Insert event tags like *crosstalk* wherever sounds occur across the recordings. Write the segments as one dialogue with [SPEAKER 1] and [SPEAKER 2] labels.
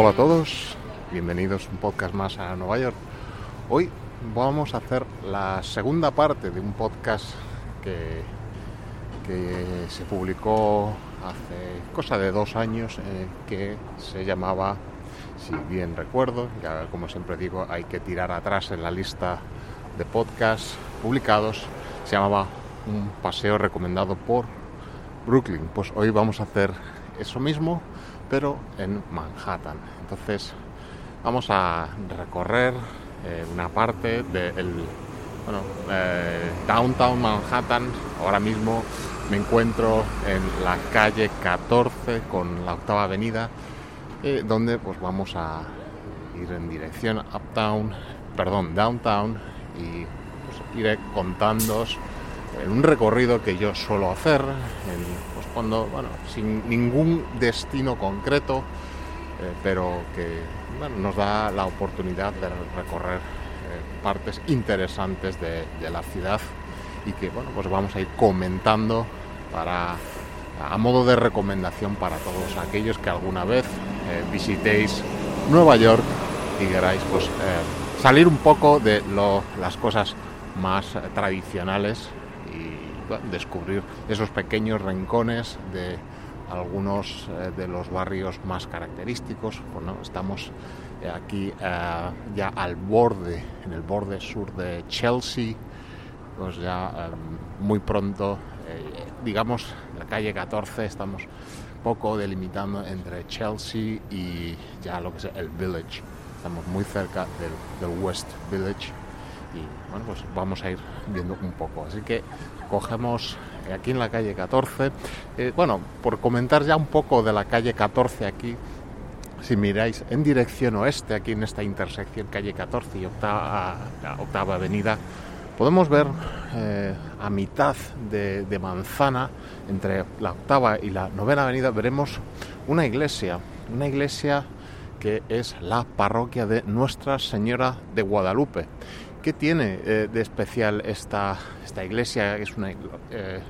[SPEAKER 1] Hola a todos, bienvenidos un podcast más a Nueva York. Hoy vamos a hacer la segunda parte de un podcast que, que se publicó hace cosa de dos años eh, que se llamaba, si bien recuerdo, ya como siempre digo, hay que tirar atrás en la lista de podcasts publicados, se llamaba Un paseo recomendado por Brooklyn. Pues hoy vamos a hacer eso mismo, pero en Manhattan. Entonces vamos a recorrer eh, una parte del bueno, eh, downtown Manhattan. Ahora mismo me encuentro en la calle 14 con la octava avenida, eh, donde pues vamos a ir en dirección uptown, perdón, downtown y pues, iré contándoos en un recorrido que yo suelo hacer, pues cuando, bueno, sin ningún destino concreto, eh, pero que nos da la oportunidad de recorrer eh, partes interesantes de, la ciudad y que, bueno, pues vamos a ir comentando para a modo de recomendación para todos aquellos que alguna vez eh, visitéis Nueva York y queráis pues salir un poco de lo, las cosas más tradicionales descubrir esos pequeños rincones de algunos eh, de los barrios más característicos. Bueno, estamos eh, aquí eh, ya al borde, en el borde sur de Chelsea, pues ya muy pronto, digamos, la calle 14, estamos poco delimitando entre Chelsea y ya lo que es el Village. Estamos muy cerca del, del West Village y bueno, pues vamos a ir viendo un poco. Así que cogemos aquí en la calle 14. Eh, bueno, por comentar ya un poco de la calle 14 aquí, si miráis en dirección oeste, aquí en esta intersección calle 14 y octava, avenida, podemos ver eh, a mitad de, manzana, entre la octava y la novena avenida, veremos una iglesia, una iglesia que es la parroquia de Nuestra Señora de Guadalupe. ¿Qué tiene eh, de especial esta, esta iglesia? Es una, eh,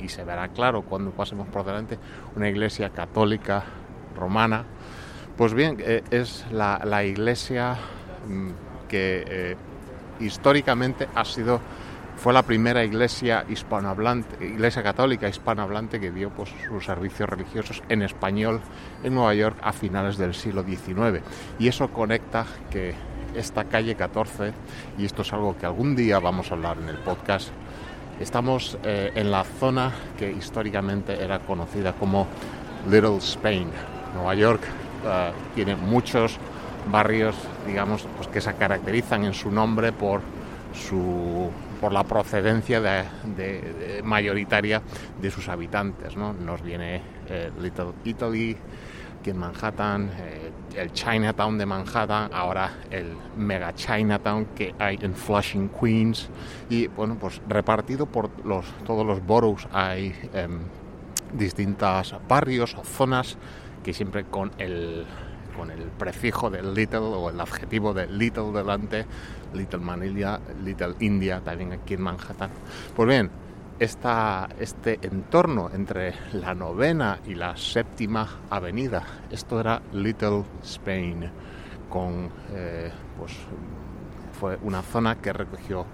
[SPEAKER 1] y, se verá claro cuando pasemos por delante, una iglesia católica romana. Pues bien, eh, es la, la, iglesia mm, que históricamente ha sido fue la primera iglesia hispanohablante, iglesia católica hispanohablante que dio pues, sus servicios religiosos en español en Nueva York a finales del siglo XIX. Y eso conecta que esta calle 14, y esto es algo que algún día vamos a hablar en el podcast, estamos eh, en la zona que históricamente era conocida como Little Spain. Nueva York eh, tiene muchos barrios, digamos, pues que se caracterizan en su nombre por su por la procedencia de, mayoritaria de sus habitantes. ¿no? Nos viene eh, Little Italy, aquí en Manhattan, eh, el Chinatown de Manhattan, ahora el Mega Chinatown que hay en Flushing, Queens, y bueno, pues repartido por los, todos los boroughs hay eh, distintos barrios o zonas que siempre con el con el prefijo de little o el adjetivo de little delante, Little Manila, Little India, también aquí en Manhattan. Pues bien, este entorno entre la novena y la séptima avenida. Esto era Little Spain, con, eh, pues, fue una zona que recogió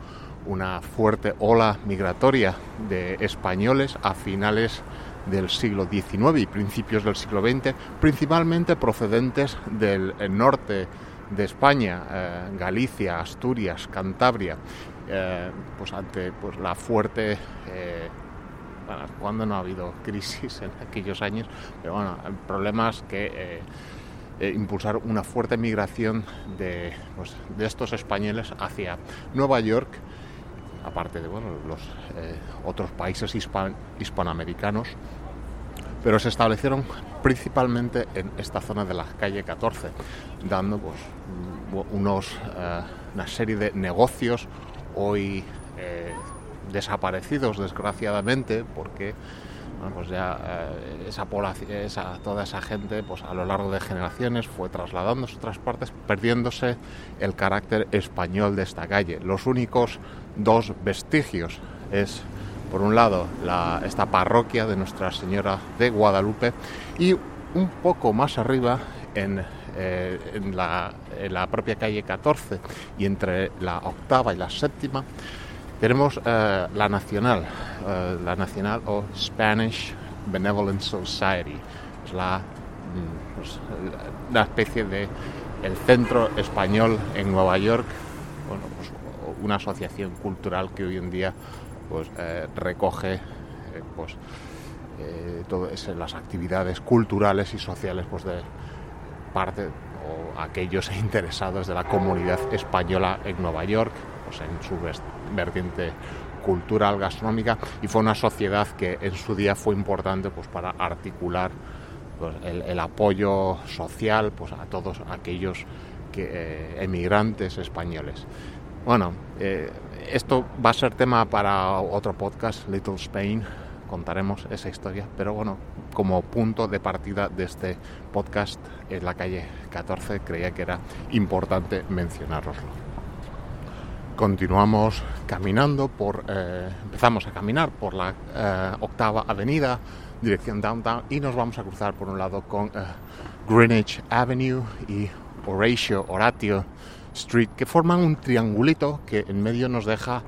[SPEAKER 1] una fuerte ola migratoria de españoles a finales del siglo XIX y principios del siglo XX, principalmente procedentes del norte de España, eh, Galicia, Asturias, Cantabria, eh, pues ante pues, la fuerte eh, bueno, cuando no ha habido crisis en aquellos años, pero bueno, problemas que eh, impulsar una fuerte migración de, pues, de, estos españoles hacia Nueva York, aparte de bueno, los otros países hispanoamericanos, pero se establecieron principalmente en esta zona de la calle 14, dando pues, unos, una serie de negocios hoy eh, desaparecidos desgraciadamente porque pues ya eh, esa esa, toda esa gente pues a lo largo de generaciones fue trasladándose a otras partes perdiéndose el carácter español de esta calle. Los únicos dos vestigios es por un lado la, esta parroquia de Nuestra Señora de Guadalupe y un poco más arriba en en, la, propia calle 14 y entre la octava y la séptima tenemos la Nacional, la Nacional o Spanish Benevolent Society. Es la, mm, pues, una especie de el Centro Español en Nueva York, bueno, pues, una asociación cultural que hoy en día pues, eh, recoge eh, pues, eh, todas las actividades culturales y sociales pues, de parte o aquellos *laughs* interesados de la comunidad española en Nueva York, pues, en su vertiente cultural, gastronómica, y fue una sociedad que en su día fue importante pues, para articular pues, el, apoyo social pues, a todos aquellos que, emigrantes españoles. Bueno, eh, esto va a ser tema para otro podcast, Little Spain, contaremos esa historia, pero bueno, como punto de partida de este podcast en la calle 14 creía que era importante mencionároslo. Continuamos caminando por, eh, empezamos a caminar por la eh, octava avenida, dirección downtown, y nos vamos a cruzar por un lado con Greenwich Avenue y Horatio, Horatio Street, que forman un triangulito que en medio nos deja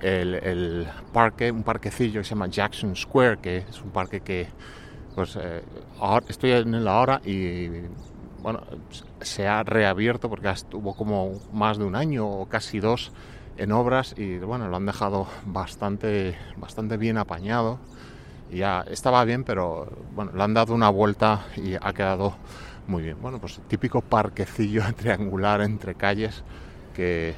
[SPEAKER 1] el, parque, un parquecillo que se llama Jackson Square, que es un parque que pues eh, estoy en él ahora y bueno, se ha reabierto porque estuvo como más de un año o casi dos en obras y bueno, lo han dejado bastante, bastante bien apañado. ya estaba bien, pero bueno, le han dado una vuelta y ha quedado muy bien. Bueno, pues típico parquecillo *laughs* triangular entre calles que,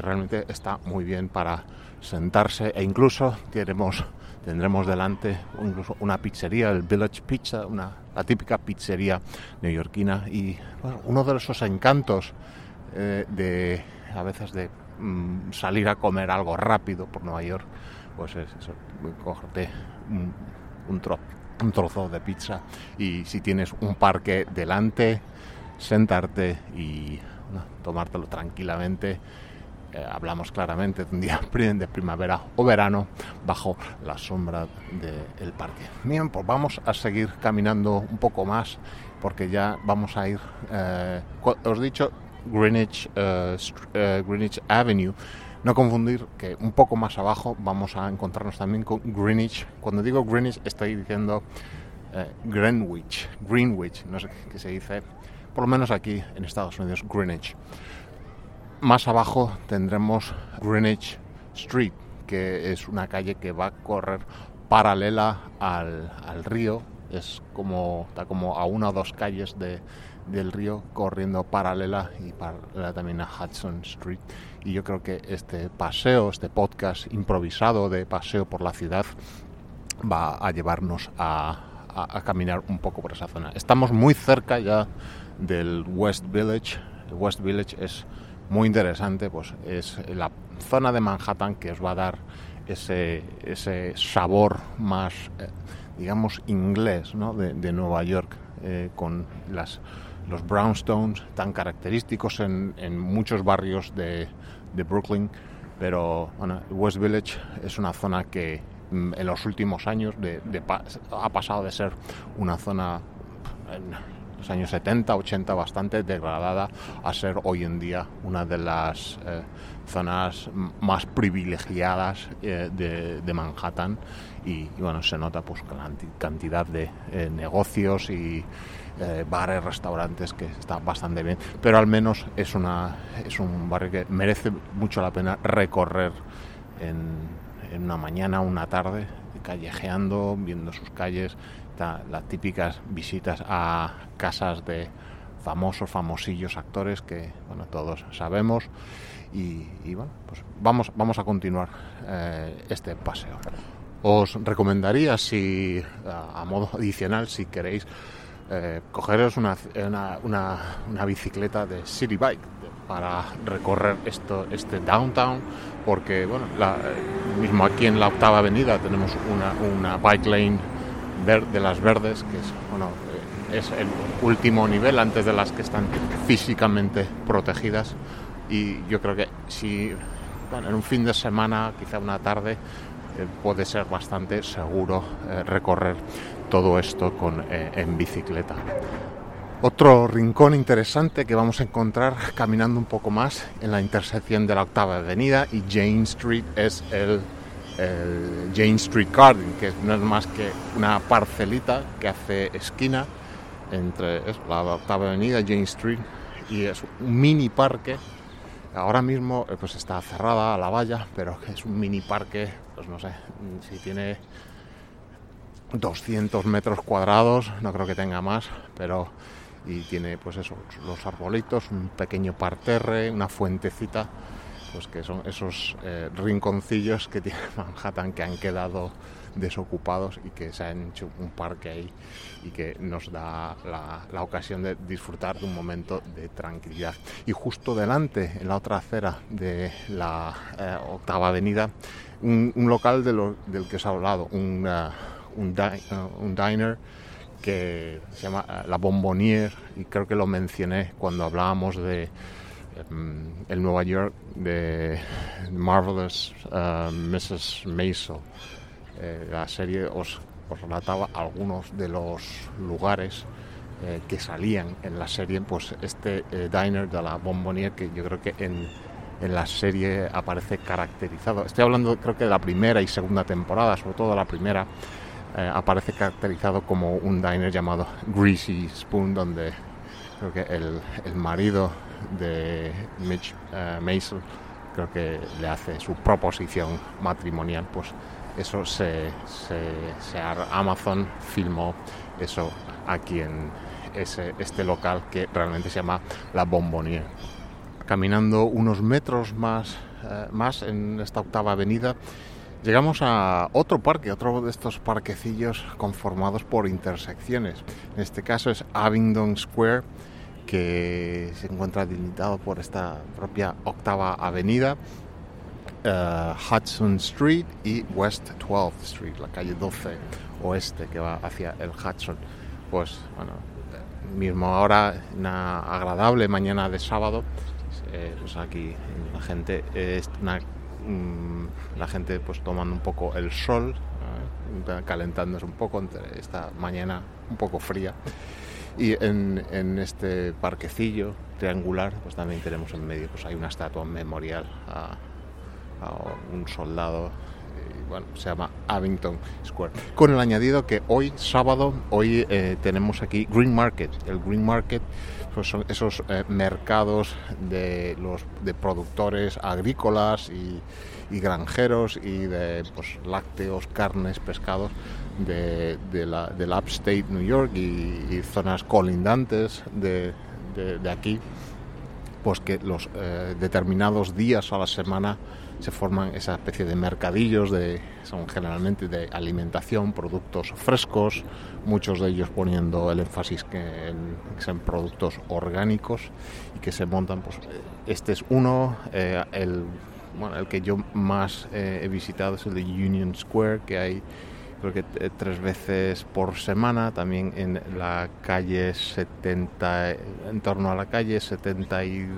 [SPEAKER 1] realmente está muy bien para sentarse e incluso tendremos, delante incluso una pizzería, el Village Pizza, una, la típica pizzería neoyorquina y uno de esos encantos eh, de a veces de mm, salir a comer algo rápido por Nueva York, pues es eso, cogerte un trozo de pizza y si tienes un parque delante, sentarte y tomártelo tranquilamente. Eh, hablamos claramente de un día de primavera o verano bajo la sombra del parque. Bien, pues vamos a seguir caminando un poco más porque ya vamos a ir, eh, os he dicho, Greenwich, eh, Greenwich Avenue no confundir que un poco más abajo vamos a encontrarnos también con Greenwich. Cuando digo Greenwich estoy diciendo Greenwich, Greenwich, no sé qué se dice, por lo menos aquí en Estados Unidos, Greenwich. Más abajo tendremos Greenwich Street, que es una calle que va a correr paralela al, al río, es como, está como a una o dos calles de, del río corriendo paralela y también a Hudson Street. Y yo creo que este paseo, este podcast improvisado de paseo por la ciudad, va a llevarnos a, caminar un poco por esa zona. Estamos muy cerca ya del West Village. West Village es muy interesante, pues es la zona de Manhattan que os va a dar ese, ese sabor más, eh, digamos, inglés ¿no? de, de Nueva York, eh, con las los brownstones tan característicos en, muchos barrios de, Brooklyn, pero West Village es una zona que mm, en los últimos años ha pasado de ser una zona en años 70, 80 bastante degradada a ser hoy en día una de las eh, zonas más privilegiadas eh, de, Manhattan. Y, bueno se nota pues la cantidad de eh, negocios y bares, restaurantes, que está bastante bien, pero al menos es, una, es un barrio que merece mucho la pena recorrer en, una mañana, una tarde, callejeando, viendo sus calles, las típicas visitas a casas de famosos, famosillos actores que bueno, todos sabemos y, bueno, pues vamos, vamos a continuar eh, este paseo. Os recomendaría si a modo adicional si queréis eh, cogeros una, una, una, bicicleta de City Bike para recorrer esto, este downtown, porque bueno, eh, mismo aquí en la octava avenida tenemos una, una bike lane de las verdes, que es, bueno, eh, es el último nivel antes de las que están físicamente protegidas. Y yo creo que si en un fin de semana, quizá una tarde, puede ser bastante seguro recorrer todo esto con, eh, en bicicleta. Otro rincón interesante que vamos a encontrar caminando un poco más en la intersección de la octava avenida y Jane Street es el, Jane Street Garden, que no es más que una parcelita que hace esquina entre la octava avenida, Jane Street, y es un mini parque. Ahora mismo eh, pues está cerrada la valla, pero es un mini parque, pues no sé, si tiene 200 metros cuadrados, no creo que tenga más, pero y tiene pues eso, los arbolitos, un pequeño parterre, una fuentecita, pues que son esos eh, rinconcillos que *laughs* tiene Manhattan que han quedado desocupados y que se han hecho un parque ahí y que nos da la, ocasión de disfrutar de un momento de tranquilidad. Y justo delante, en la otra acera de la eh, octava avenida, un, local del que os he hablado, un, uh, un, uh, un diner que se llama eh, La Bombonier y creo que lo mencioné cuando hablábamos de el Nueva York de Marvelous uh, Mrs. Maisel. Eh, la serie os, relataba algunos de los lugares eh, que salían en la serie, pues este diner de la Bombonier que yo creo que en, en la serie aparece caracterizado. Estoy hablando creo que de la primera y segunda temporada, sobre todo la primera eh, aparece caracterizado como un diner llamado Greasy Spoon, donde creo que el, el marido de Mitch uh, creo que le hace su proposición matrimonial, pues eso se, se, Amazon filmó eso aquí en ese, este local que realmente se llama La Bombonier. Caminando unos metros más, eh, más en esta octava avenida Llegamos a otro parque, otro de estos parquecillos conformados por intersecciones. En este caso es Abingdon Square, que se encuentra delimitado por esta propia octava avenida, eh, Hudson Street y West 12th Street, la calle 12 oeste que va hacia el Hudson. Pues bueno, mismo ahora, una agradable mañana de sábado, eh, pues aquí la gente Mm, la gente pues tomando un poco el sol, calentándose un poco entre esta mañana un poco fría. Y en, este parquecillo triangular, pues también tenemos en medio, pues hay una estatua memorial a, un soldado bueno, se llama Abington Square. Con el añadido que hoy, sábado, hoy eh, tenemos aquí Green Market. El Green Market pues son esos eh, mercados de los de productores agrícolas y, granjeros y de pues, lácteos, carnes, pescados de, del upstate New York y, zonas colindantes de, aquí, pues que los eh, determinados días a la semana se forman esa especie de mercadillos de son generalmente de alimentación, productos frescos, muchos de ellos poniendo el énfasis que en, productos orgánicos y que se montan pues este es uno eh, el bueno, el que yo más eh, he visitado es el de Union Square que hay creo que eh, tres veces por semana también en la calle 70 en torno a la calle 70 y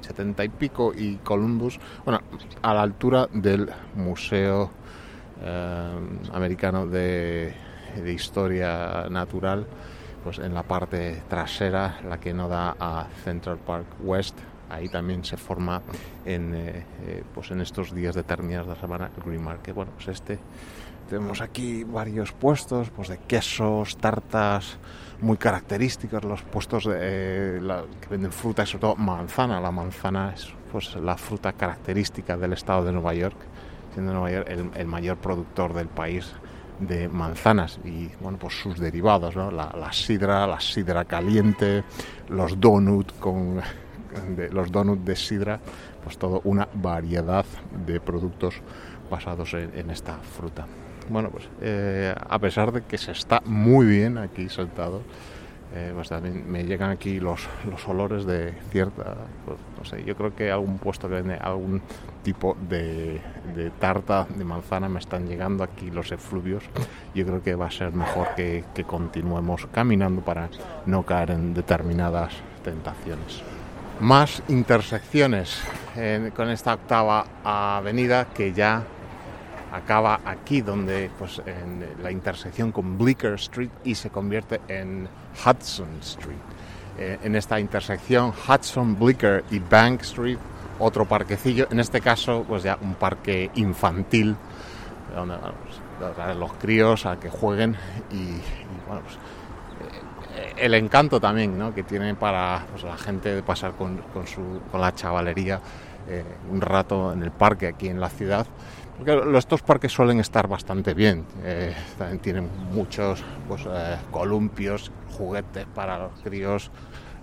[SPEAKER 1] 70 y pico y Columbus, bueno, a la altura del Museo eh, Americano de, Historia Natural, pues en la parte trasera, la que no da a Central Park West, ahí también se forma en, eh, eh, pues en estos días determinados de la semana el Green Market. Bueno, pues este tenemos aquí varios puestos pues de quesos, tartas, muy característicos, los puestos de, que venden fruta sobre todo manzana. La manzana es pues, la fruta característica del estado de Nueva York, siendo Nueva York el, mayor productor del país de manzanas y bueno pues sus derivados la, sidra la sidra caliente los donuts con los donuts de sidra pues todo una variedad de productos basados en esta fruta bueno, pues eh, a pesar de que se está muy bien aquí sentado, eh, pues también me llegan aquí los, los olores de cierta, pues, no sé, yo creo que algún puesto que vende algún tipo de, de, tarta de manzana me están llegando aquí los efluvios. Yo creo que va a ser mejor que, que continuemos caminando para no caer en determinadas tentaciones. Más intersecciones con esta octava avenida que ya acaba aquí donde pues la intersección con Bleecker Street y se convierte en Hudson Street. Eh, en esta intersección Hudson, Bleecker y Bank Street, otro parquecillo, en este caso pues ya un parque infantil donde pues, los críos a que jueguen y, bueno pues, el encanto también ¿no? que tiene para pues, la gente de pasar con, con, su, con la chavalería eh, un rato en el parque aquí en la ciudad porque estos parques suelen estar bastante bien. Eh, también tienen muchos pues, eh, columpios, juguetes para los críos.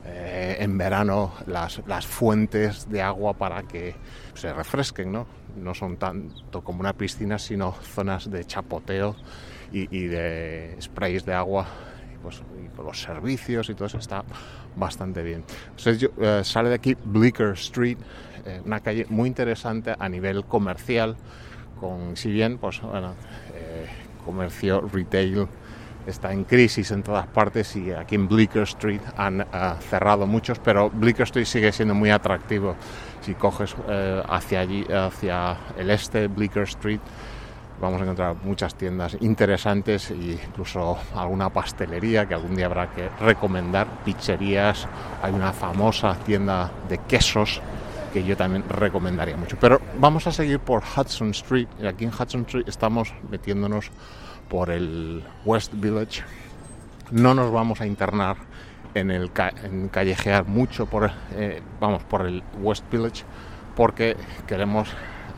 [SPEAKER 1] Eh, en verano las, las, fuentes de agua para que se refresquen, ¿no? No son tanto como una piscina, sino zonas de chapoteo y, y de sprays de agua. Pues y con los servicios y todo eso está bastante bien. Entonces, yo, sale de aquí Bleecker Street, una calle muy interesante a nivel comercial con, si bien, pues bueno, eh, comercio, retail está en crisis en todas partes y aquí en Bleecker Street han uh, cerrado muchos, pero Bleecker Street sigue siendo muy atractivo. Si coges uh, hacia allí, hacia el este, Bleecker Street, vamos a encontrar muchas tiendas interesantes e incluso alguna pastelería que algún día habrá que recomendar, pizzerías, hay una famosa tienda de quesos que yo también recomendaría mucho. Pero vamos a seguir por Hudson Street. Aquí en Hudson Street estamos metiéndonos por el West Village. No nos vamos a internar en el en callejear mucho por, eh, vamos, por el West Village porque queremos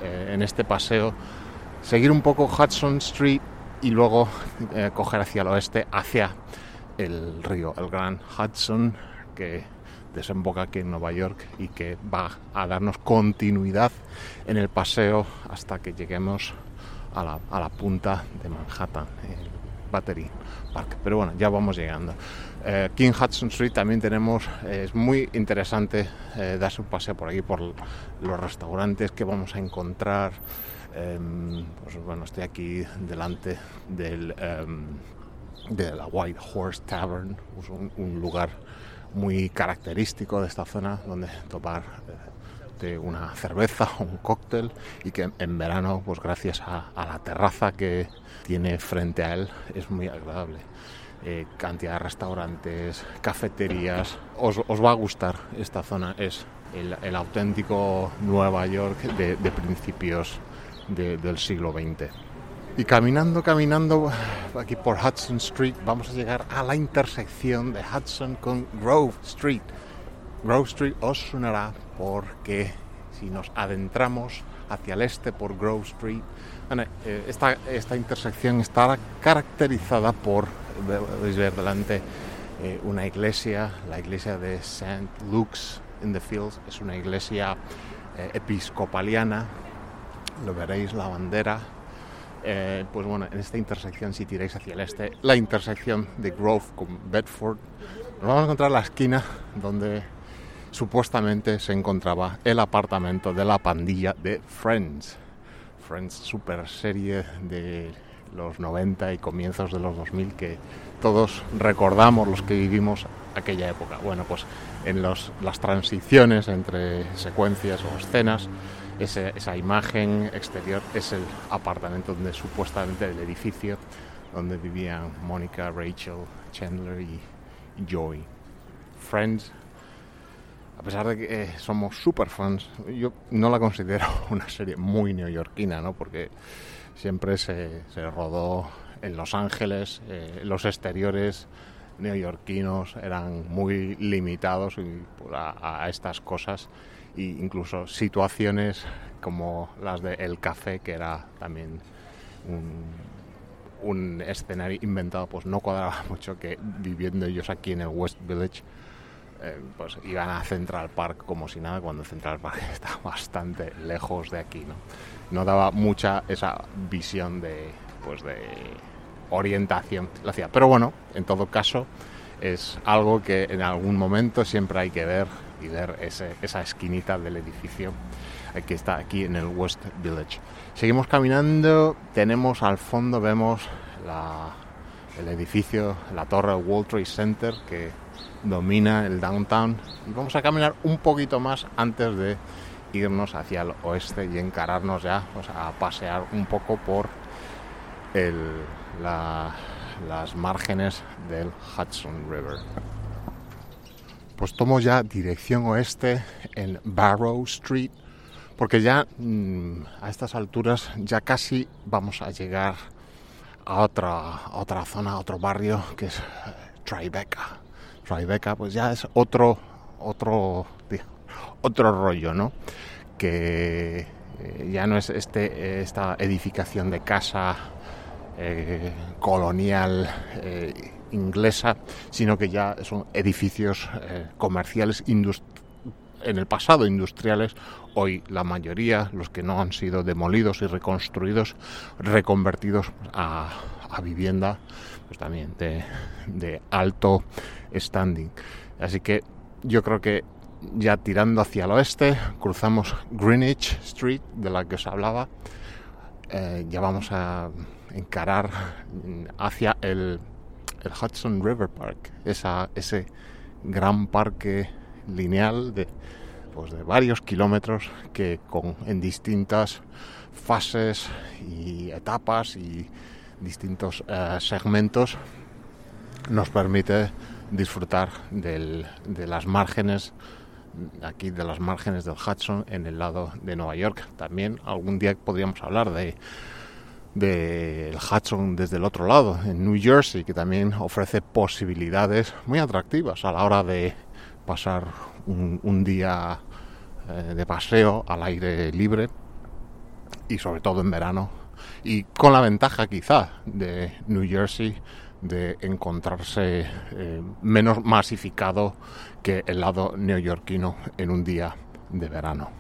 [SPEAKER 1] eh, en este paseo seguir un poco Hudson Street y luego eh, coger hacia el oeste, hacia el río, el Gran Hudson, que desemboca aquí en Nueva York y que va a darnos continuidad en el paseo hasta que lleguemos a la, punta de Manhattan, el Battery Park. Pero bueno, ya vamos llegando. Eh, King Hudson Street también tenemos, eh, es muy interesante eh, darse un paseo por aquí, por los restaurantes que vamos a encontrar. Em, pues bueno, estoy aquí delante del, em, de la White Horse Tavern, pues un, lugar muy característico de esta zona donde tomar eh, una cerveza o *laughs* un cóctel y que en verano pues gracias a, la terraza que tiene frente a él es muy agradable. Eh, cantidad de restaurantes cafeterías os, va a gustar esta zona. Es el, auténtico Nueva York de principios de, del siglo XX y caminando, caminando aquí por Hudson Street vamos a llegar a la intersección de Hudson con Grove Street. Grove Street os sonará porque si nos adentramos hacia el este por Grove Street, eh, esta, esta, intersección está caracterizada por, podéis delante, eh, una iglesia, la iglesia de St. Luke's in the Fields, es una iglesia eh, episcopaliana, lo veréis la bandera eh, pues bueno, en esta intersección, si tiráis hacia el este, la intersección de Grove con Bedford, nos vamos a encontrar la esquina donde supuestamente se encontraba el apartamento de la pandilla de Friends. Friends, super serie de los 90 y comienzos de los 2000 que todos recordamos los que vivimos aquella época. Bueno, pues en los, las transiciones entre secuencias o escenas ese, esa imagen exterior es el apartamento donde supuestamente el edificio donde vivían Mónica, Rachel, Chandler y, Joey. Friends, a pesar de que eh, somos super fans, yo no la considero *laughs* una serie muy neoyorquina, ¿no? Porque siempre se, se rodó en Los Ángeles, eh, los exteriores neoyorquinos eran muy limitados a, a estas cosas e incluso situaciones como las de El Café, que era también un, un escenario inventado, pues no cuadraba *laughs* mucho que viviendo ellos aquí en el West Village, eh, pues iban a Central Park como si nada, cuando Central Park *laughs* está bastante lejos de aquí, ¿no? No daba mucha esa visión de, pues de orientación la ciudad. Pero bueno, en todo caso, es algo que en algún momento siempre hay que ver y ver ese, esa esquinita del edificio que está aquí en el West Village. Seguimos caminando, tenemos al fondo, vemos el edificio, la torre World Trade Center que domina el downtown. Y vamos a caminar un poquito más antes de irnos hacia el oeste y encararnos ya a pasear un poco por las márgenes del Hudson River. Pues tomo ya dirección oeste en Barrow Street porque ya mm, a estas alturas ya casi vamos a llegar a otra, otra zona, a otro barrio que es eh, Tribeca. Tribeca pues ya es otro, otro, otro rollo, ¿no? Que eh, ya no es este, esta edificación de casa eh, colonial inglesa, sino que ya son edificios comerciales en el pasado industriales, hoy la mayoría, los que no han sido demolidos y reconstruidos, reconvertidos a, vivienda, pues también de, alto standing. Así que yo creo que ya tirando hacia el oeste, cruzamos Greenwich Street, de la que os hablaba, eh, ya vamos a encarar hacia el, Hudson River Park, esa, ese gran parque lineal de, pues de varios kilómetros que con, en distintas fases y etapas y distintos eh, segmentos nos permite disfrutar de las márgenes aquí de las márgenes del Hudson en el lado de Nueva York. También algún día podríamos hablar de del Hudson desde el otro lado, en New Jersey, que también ofrece posibilidades muy atractivas a la hora de pasar un, día eh, de paseo al aire libre y sobre todo en verano y con la ventaja quizá de New Jersey de encontrarse eh, menos masificado que el lado neoyorquino en un día de verano.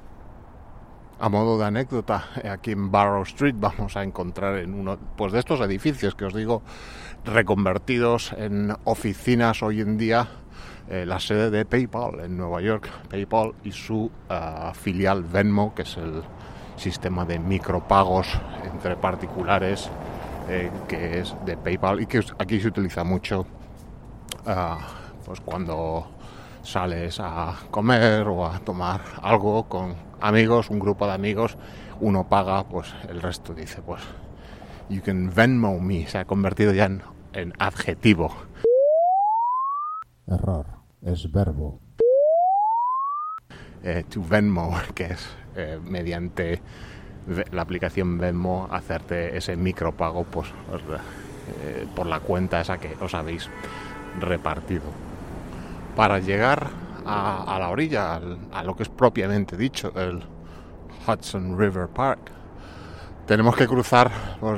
[SPEAKER 1] A modo de anécdota, aquí en Barrow Street vamos a encontrar en uno pues de estos edificios que os digo reconvertidos en oficinas hoy en día eh, la sede de PayPal en Nueva York, PayPal y su eh, filial Venmo, que es el sistema de micropagos entre particulares eh, que es de PayPal y que aquí se utiliza mucho pues cuando sales a comer o a tomar algo con amigos, un grupo de amigos, uno paga, pues el resto dice, pues, you can Venmo me, se ha convertido ya en, en adjetivo. Error es verbo. Eh, to Venmo, que es eh, mediante la aplicación Venmo hacerte ese micropago pues, eh, por la cuenta esa que os habéis repartido. Para llegar a, la orilla, a lo que es propiamente dicho el Hudson River Park, tenemos que cruzar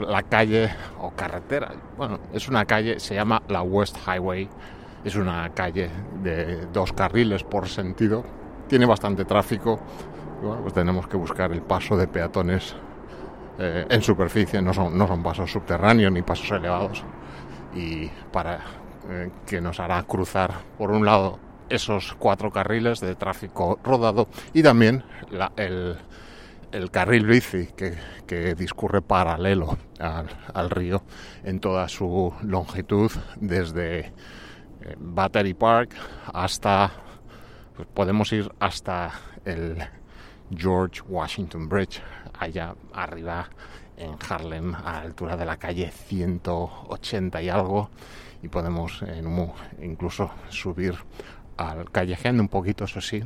[SPEAKER 1] la calle o carretera. Bueno, es una calle, se llama la West Highway es una calle de dos carriles por sentido. Tiene bastante tráfico. pues tenemos que buscar el paso de peatones eh, en superficie. No son, no son pasos subterráneos ni pasos elevados. Y para eh, que nos hará cruzar por un lado esos cuatro carriles de tráfico rodado y también el, carril bici que, que discurre paralelo al, río en toda su longitud desde Battery Park hasta, pues podemos ir hasta el George Washington Bridge, allá arriba en Harlem, a la altura de la calle 180 y algo, y podemos incluso subir al callejeando un poquito, eso sí,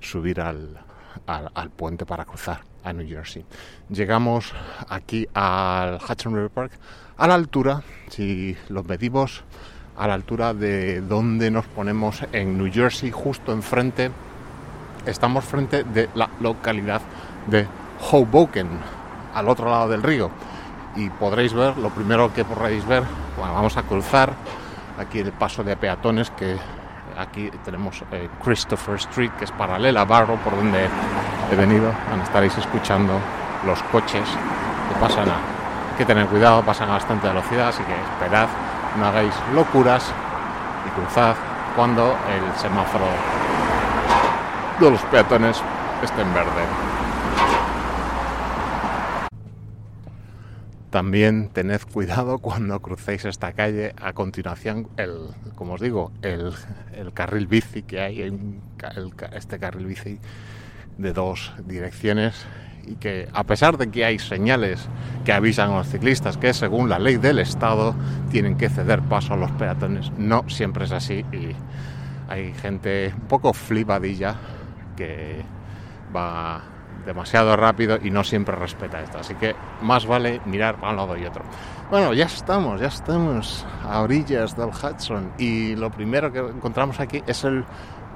[SPEAKER 1] subir al, al, puente para cruzar a New Jersey. Llegamos aquí al Hudson River Park a la altura, si lo medimos, a la altura de donde nos ponemos en New Jersey, justo enfrente. Estamos frente de la localidad de Hoboken, al otro lado del río. Y podréis ver, lo primero que podréis ver, bueno, vamos a cruzar aquí el paso de peatones que aquí tenemos eh, Christopher Street, que es paralela a Barro, por donde he venido. estaréis escuchando los coches que pasan a... Hay que tener cuidado, pasan a bastante velocidad, así que esperad no hagáis locuras y cruzad cuando el semáforo de los peatones esté en verde. También tened cuidado cuando crucéis esta calle. A continuación, el, como os digo, el, carril bici que hay, este carril bici de dos direcciones y que a pesar de que hay señales que avisan a los ciclistas que según la ley del Estado tienen que ceder paso a los peatones, no siempre es así y hay gente un poco flipadilla que va demasiado rápido y no siempre respeta esto. Así que más vale mirar para un lado y otro. Bueno, ya estamos, ya estamos a orillas del Hudson y lo primero que encontramos aquí es el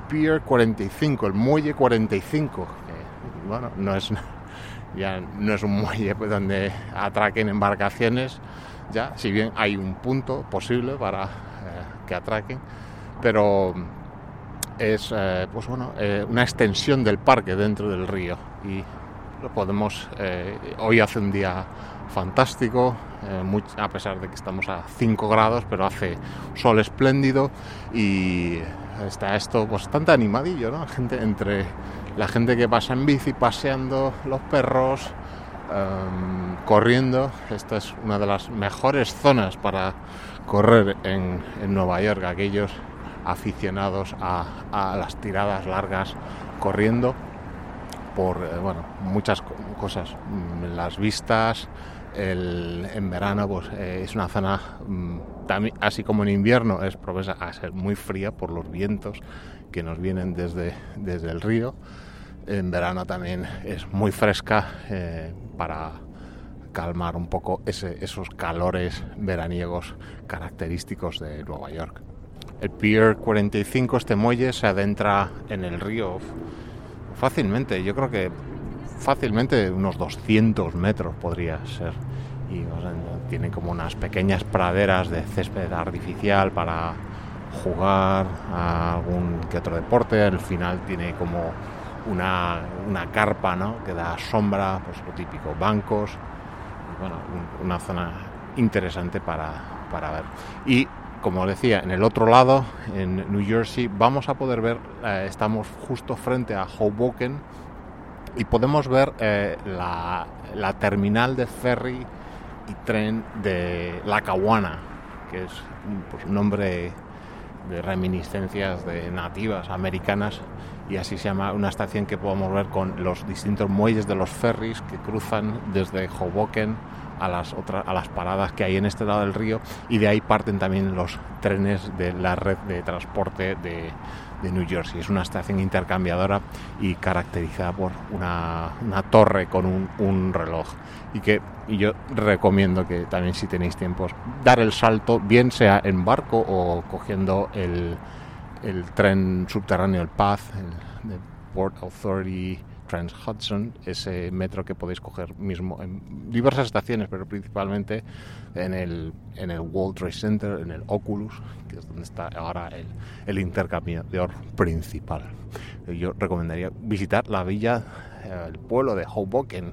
[SPEAKER 1] Pier 45, el muelle 45. Que, bueno, no es *laughs* ya no es un muelle pues, donde atraquen embarcaciones, ya, si bien hay un punto posible para eh, que atraquen, pero es eh, pues bueno, eh, una extensión del parque dentro del río y lo podemos hoy hace un día fantástico a pesar de que estamos a 5 grados pero hace sol espléndido y está esto bastante animadillo ¿no? gente entre la gente que pasa en bici, paseando, los perros, em, corriendo. Esta es una de las mejores zonas para correr en, Nueva York, aquellos aficionados a, las tiradas largas corriendo por eh, bueno, muchas cosas, mm, las vistas, en verano pues, eh, es una zona, mm, así como en invierno, es propensa a ser muy fría por los vientos que nos vienen desde, desde el río en verano también es muy fresca eh, para calmar un poco esos calores veraniegos característicos de Nueva York. El Pier 45, este muelle, se adentra en el río fácilmente, yo creo que fácilmente unos 200 metros podría ser. Y tiene como unas pequeñas praderas de césped artificial para jugar a algún que otro deporte. Al final tiene como una, una carpa ¿no? que da sombra, pues lo típico, bancos, bueno, una zona interesante para, para ver. Y como decía, en el otro lado, en New Jersey, vamos a poder ver, eh, estamos justo frente a Hoboken y podemos ver eh, la, la, terminal de ferry y tren de La Caguana, que es pues, un nombre de reminiscencias de nativas americanas y así se llama una estación que podemos ver con los distintos muelles de los ferries que cruzan desde Hoboken a las otras a las paradas que hay en este lado del río y de ahí parten también los trenes de la red de transporte de, de New Jersey. Es una estación intercambiadora y caracterizada por una, una torre con un, un, reloj. Y que y yo recomiendo que también si tenéis tiempo dar el salto, bien sea en barco o cogiendo el, el tren subterráneo, el PATH, el, Port Authority Trans Hudson, ese metro que podéis coger mismo en diversas estaciones, pero principalmente en el, en el World Trade Center, en el Oculus, que es donde está ahora el, el intercambiador principal. Yo recomendaría visitar la villa, eh, el pueblo de Hoboken,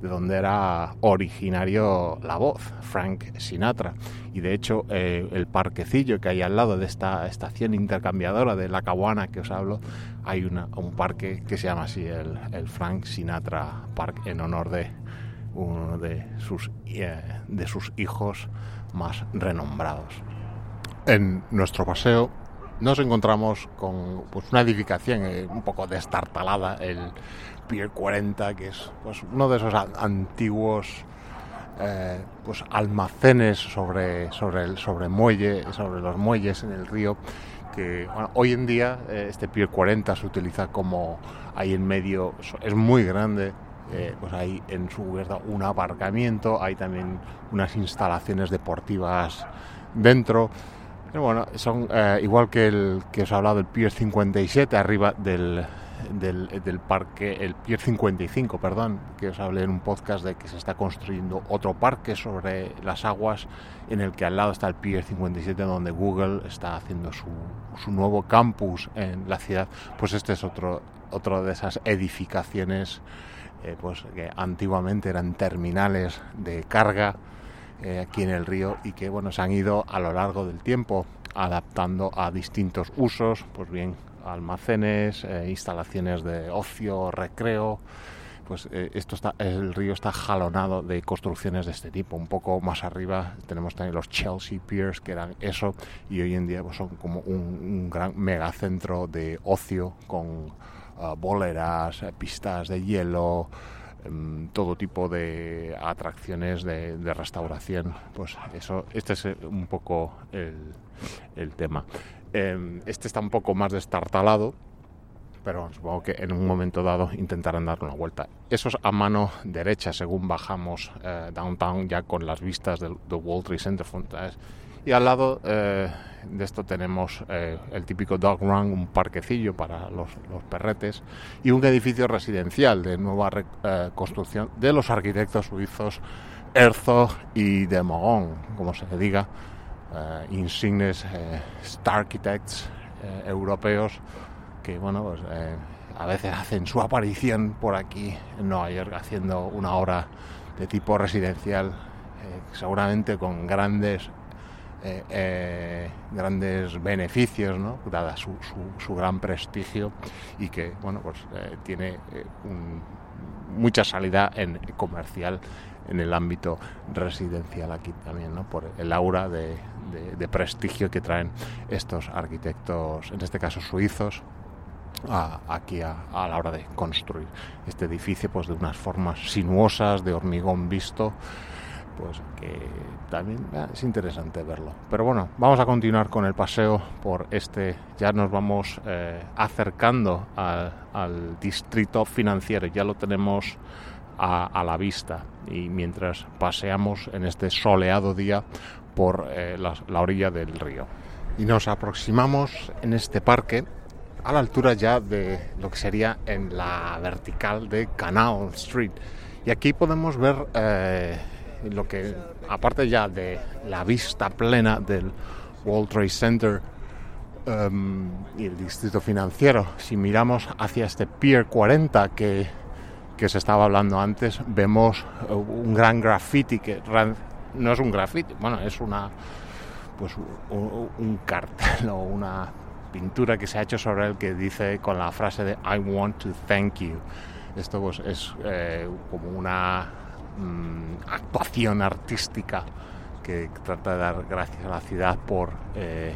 [SPEAKER 1] de donde era originario la voz, Frank Sinatra. Y de hecho, eh, el parquecillo que hay al lado de esta estación intercambiadora de La Caguana que os hablo, hay un parque que se llama así, el, Frank Sinatra Park, en honor de uno de sus, eh, de sus hijos más renombrados. En nuestro paseo nos encontramos con pues, una edificación eh, un poco destartalada, el Pier 40, que es pues, uno de esos antiguos eh, pues, almacenes sobre, sobre, el, sobre, muelle, sobre los muelles en el río, que hoy en día eh, este Pier 40 se utiliza como ahí en medio, es muy grande, pues hay en su cubierta un aparcamiento, hay también unas instalaciones deportivas dentro. Pero bueno, son eh, igual que el que os he hablado del Pier 57 arriba del, del, parque, el Pier 55, perdón, que os hablé en un podcast de que se está construyendo otro parque sobre las aguas en el que al lado está el Pier 57 donde Google está haciendo su, su nuevo campus en la ciudad. Pues este es otro, otro de esas edificaciones eh, pues que antiguamente eran terminales de carga eh, aquí en el río y que bueno se han ido a lo largo del tiempo adaptando a distintos usos, pues bien almacenes, eh, instalaciones de ocio, recreo, pues eh, esto está, el río está jalonado de construcciones de este tipo. Un poco más arriba tenemos también los Chelsea Piers, que eran eso, y hoy en día pues, son como un, gran megacentro de ocio con uh, boleras, pistas de hielo, todo tipo de atracciones de, de, restauración. Pues eso, este es un poco el, el tema. Eh, este está un poco más destartalado, pero supongo que en un momento dado intentarán dar una vuelta. Eso es a mano derecha según bajamos eh, downtown ya con las vistas del, del World Trade Center. Y al lado eh, de esto tenemos eh, el típico dog run, un parquecillo para los, los, perretes y un edificio residencial de nueva eh, construcción de los arquitectos suizos Herzog y de Mogon, como se le diga, eh, insignes star architects europeos que bueno pues, a veces hacen su aparición por aquí en Nueva York haciendo una obra de tipo residencial seguramente con grandes eh, eh, grandes beneficios, ¿no? dada su, gran prestigio y que bueno, pues, eh, tiene mucha salida en comercial en el ámbito residencial aquí también, ¿no? por el aura de, prestigio que traen estos arquitectos, en este caso suizos, aquí a, a, la hora de construir este edificio pues de unas formas sinuosas de hormigón visto pues que también eh, es interesante verlo. Pero bueno, vamos a continuar con el paseo por este, ya nos vamos eh, acercando al distrito financiero, ya lo tenemos a, a, la vista y mientras paseamos en este soleado día por eh, la, la orilla del río. Y nos aproximamos en este parque a la altura ya de lo que sería en la vertical de Canal Street. Y aquí podemos ver eh, lo que, aparte ya de la vista plena del World Trade Center um, y el distrito financiero, si miramos hacia este Pier 40 que, que se estaba hablando antes, vemos un gran graffiti que no es un graffiti, bueno, es una pues un, un cartel o una pintura que se ha hecho sobre él que dice con la frase de I want to thank you. Esto pues es eh, como una mmm, actuación artística que trata de dar gracias a la ciudad por eh,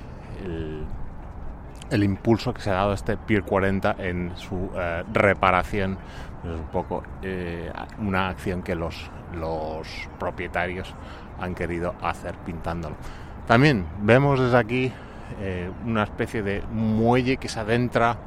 [SPEAKER 1] el, impulso que se ha dado este Pier 40 en su eh, reparación. Es un poco eh, una acción que los, los propietarios han querido hacer pintándolo. También vemos desde aquí una especie de muelle que se adentra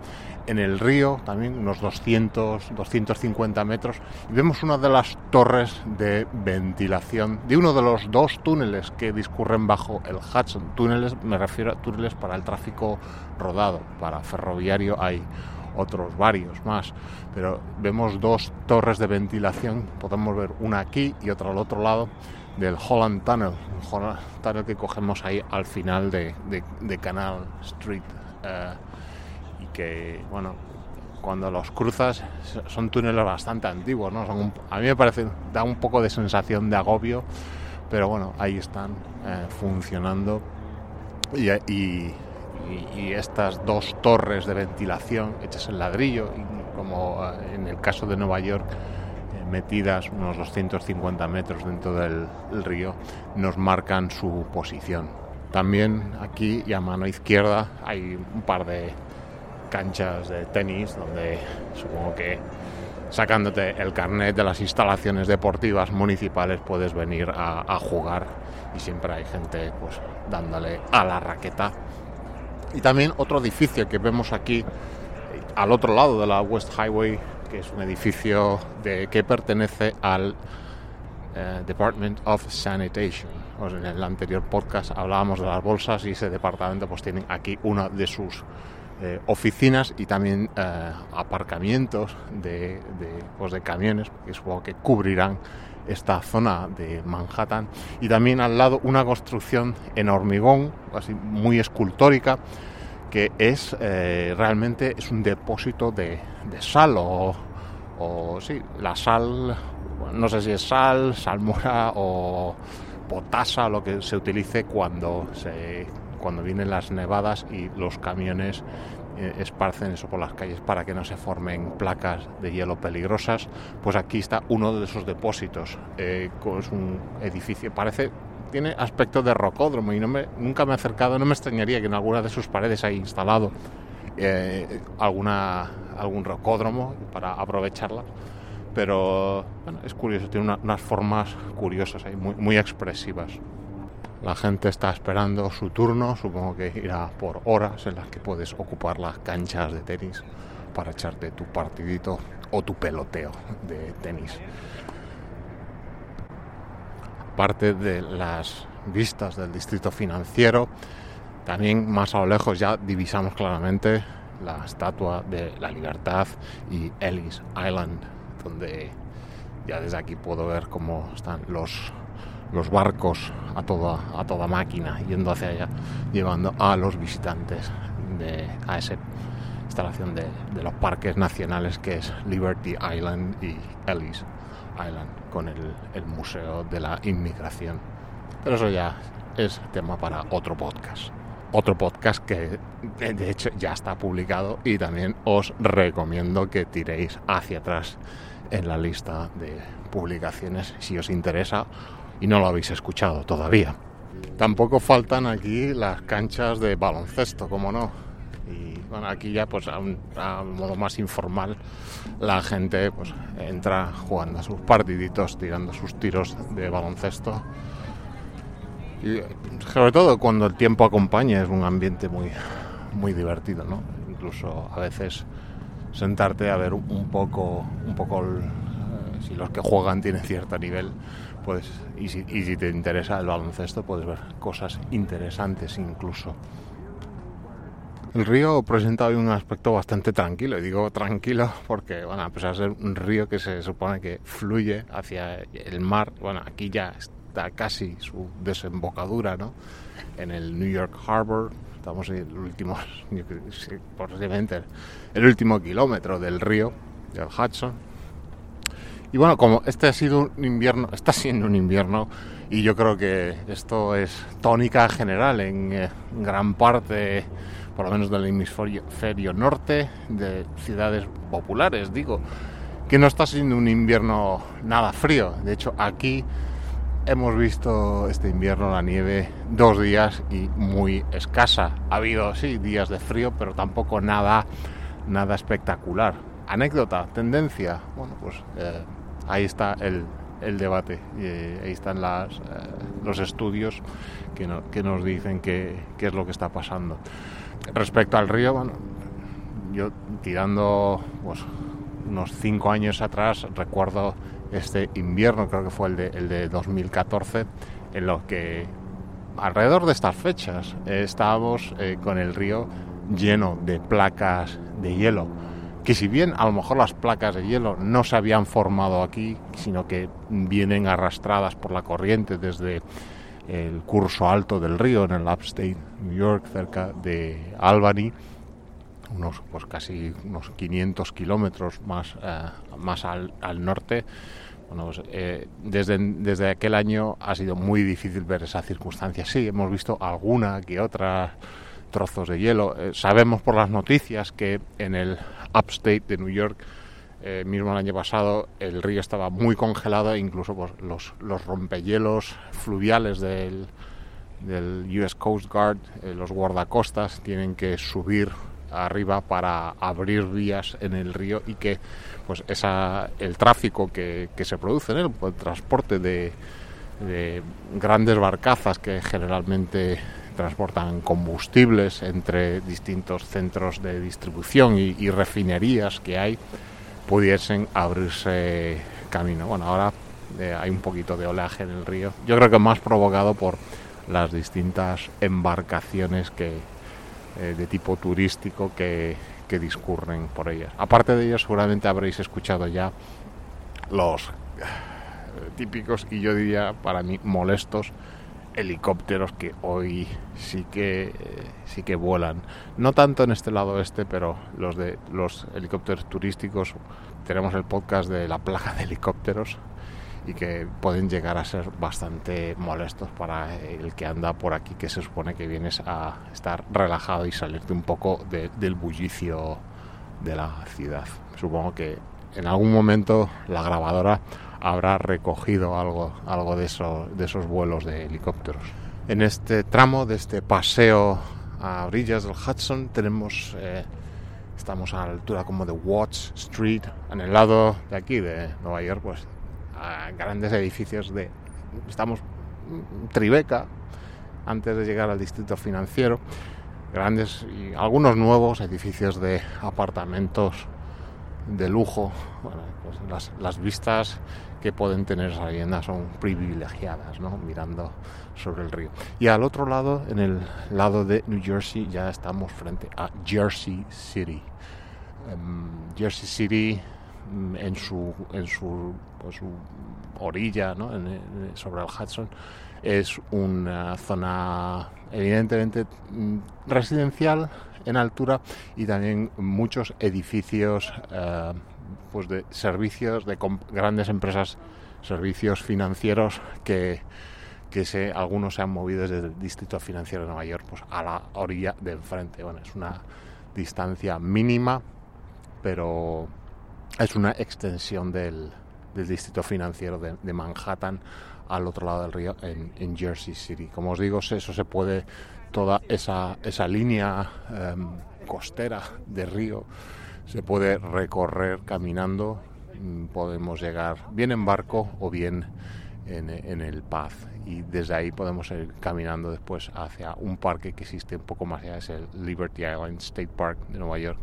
[SPEAKER 1] en el río, también unos 200, 250 metros, y vemos una de las torres de ventilación de uno de los dos túneles que discurren bajo el Hudson. Túneles, me refiero a túneles para el tráfico rodado, para ferroviario hay otros varios más, pero vemos dos torres de ventilación, podemos ver una aquí y otra al otro lado del Holland Tunnel, un Holland Tunnel que cogemos ahí al final de, de, de Canal Street. Uh, y que, bueno, cuando los cruzas son túneles bastante antiguos, ¿no? Son un, a mí me parece, da un poco de sensación de agobio, pero bueno, ahí están eh, funcionando y, y, y, estas dos torres de ventilación hechas en ladrillo, y como eh, en el caso de Nueva York, eh, metidas unos 250 metros dentro del río, nos marcan su posición. También aquí y a mano izquierda hay un par de canchas de tenis donde supongo que sacándote el carnet de las instalaciones deportivas municipales puedes venir a, jugar. Y siempre hay gente pues dándole a la raqueta. Y también otro edificio que vemos aquí al otro lado de la West Highway que es un edificio de, que pertenece al uh, Department of Sanitation. Pues en el anterior podcast hablábamos de las bolsas y ese departamento pues tienen aquí una de sus eh, oficinas y también eh, aparcamientos de, pues de camiones que supongo que cubrirán esta zona de Manhattan. Y también al lado una construcción en hormigón así muy escultórica que es eh, realmente es un depósito de, sal o, sí, la sal no sé si es sal, salmura o potasa, lo que se utilice cuando se cuando vienen las nevadas y los camiones eh, esparcen eso por las calles para que no se formen placas de hielo peligrosas, pues aquí está uno de esos depósitos. Eh, es un edificio, parece, tiene aspecto de rocódromo y no me, nunca me he acercado, no me extrañaría que en alguna de sus paredes haya instalado eh, alguna, algún rocódromo para aprovecharla. Pero bueno, es curioso, tiene unas formas curiosas ahí, muy, muy expresivas. La gente está esperando su turno, supongo que irá por horas en las que puedes ocupar las canchas de tenis para echarte tu partidito o tu peloteo de tenis. Parte de las vistas del distrito financiero, también más a lo lejos ya divisamos claramente la estatua de la libertad y Ellis Island, donde ya desde aquí puedo ver cómo están los, los barcos a toda, a toda máquina yendo hacia allá, llevando a los visitantes a esa instalación de, de los parques nacionales que es Liberty Island y Ellis Island, con el, el Museo de la Inmigración. Pero eso ya es tema para otro podcast otro podcast que de hecho ya está publicado y también os recomiendo que tiréis hacia atrás en la lista de publicaciones si os interesa y no lo habéis escuchado todavía. Tampoco faltan aquí las canchas de baloncesto, como no. Y bueno, aquí ya pues a un, modo más informal la gente pues entra jugando a sus partiditos, tirando sus tiros de baloncesto y sobre todo cuando el tiempo acompaña es un ambiente muy, muy divertido, ¿no? Incluso a veces sentarte a ver un poco, un poco eh, si los que juegan tienen cierto nivel, pues y si, y si te interesa el baloncesto puedes ver cosas interesantes incluso. El río presenta hoy un aspecto bastante tranquilo, y digo tranquilo porque, bueno, a pesar de ser un río que se supone que fluye hacia el mar, bueno, aquí ya casi su desembocadura ¿no? en el New York Harbor. Estamos en el último, *laughs* posiblemente el último kilómetro del río, del Hudson. Y bueno, como este ha sido un invierno, está siendo un invierno, y yo creo que esto es tónica general en eh, gran parte, por lo menos del hemisferio norte, de ciudades populares, digo, que no está siendo un invierno nada frío. De hecho, aquí Hemos visto este invierno la nieve dos días y muy escasa. Ha habido, sí, días de frío, pero tampoco nada, nada espectacular. Anécdota, tendencia. Bueno, pues eh, ahí está el, el debate. Eh, ahí están las, eh, los estudios que, que nos dicen qué, es lo que está pasando. Respecto al río, bueno, yo tirando pues, unos cinco años atrás, recuerdo este invierno, creo que fue el de, el de 2014, en lo que alrededor de estas fechas estábamos eh, con el río lleno de placas de hielo, que si bien a lo mejor las placas de hielo no se habían formado aquí, sino que vienen arrastradas por la corriente desde el curso alto del río en el upstate New York, cerca de Albany, unos pues casi unos 500 kilómetros más, eh, más al, al, norte. Bueno, pues, eh, desde, desde aquel año ha sido muy difícil ver esa circunstancia. Sí, hemos visto alguna que otra trozos de hielo. Eh, sabemos por las noticias que en el upstate de New York, eh, mismo el año pasado, el río estaba muy congelado e incluso pues, los, los rompehielos fluviales del, US Coast Guard, eh, los guardacostas, tienen que subir arriba para abrir vías en el río y que pues el tráfico que, se produce en él, el transporte de grandes barcazas que generalmente transportan combustibles entre distintos centros de distribución y, refinerías que hay pudiesen abrirse camino. Bueno, ahora eh, hay un poquito de oleaje en el río. Yo creo que más provocado por las distintas embarcaciones que, eh, de tipo turístico que, que discurren por ellas. Aparte de ellos, seguramente habréis escuchado ya los típicos y yo diría para mí molestos helicópteros que hoy sí que sí que vuelan. No tanto en este lado este pero los de los helicópteros turísticos. Tenemos el podcast de la plaga de helicópteros y que pueden llegar a ser bastante molestos para el que anda por aquí que se supone que vienes a estar relajado y salirte un poco de, del bullicio de la ciudad. Supongo que en algún momento la grabadora habrá recogido algo, algo de, eso, de esos vuelos de helicópteros. En este tramo de este paseo a orillas del Hudson tenemos eh, estamos a la altura como de Watts Street, en el lado de aquí de Nueva York, pues a grandes edificios de... Estamos Tribeca, antes de llegar al distrito financiero, grandes y algunos nuevos edificios de apartamentos de lujo. Pues las, las, vistas que pueden tener esa vivienda son privilegiadas, ¿no? mirando sobre el río. Y al otro lado, en el lado de New Jersey, ya estamos frente a Jersey City. Um, Jersey City mm, en su, en su, orilla, ¿no? sobre el Hudson, es una zona evidentemente mm, residencial en altura y también muchos edificios uh, pues de servicios de grandes empresas, servicios financieros que, que se, algunos se han movido desde el distrito financiero de Nueva York pues, a la orilla de enfrente. Bueno, es una distancia mínima, pero es una extensión del, del distrito financiero de, de, Manhattan al otro lado del río en, en, Jersey City. Como os digo, eso se puede, toda esa, esa línea um, costera de río se puede recorrer caminando, mm, podemos llegar bien en barco o bien en, en, el Path y desde ahí podemos ir caminando después hacia un parque que existe un poco más allá, es el Liberty Island State Park de Nueva York,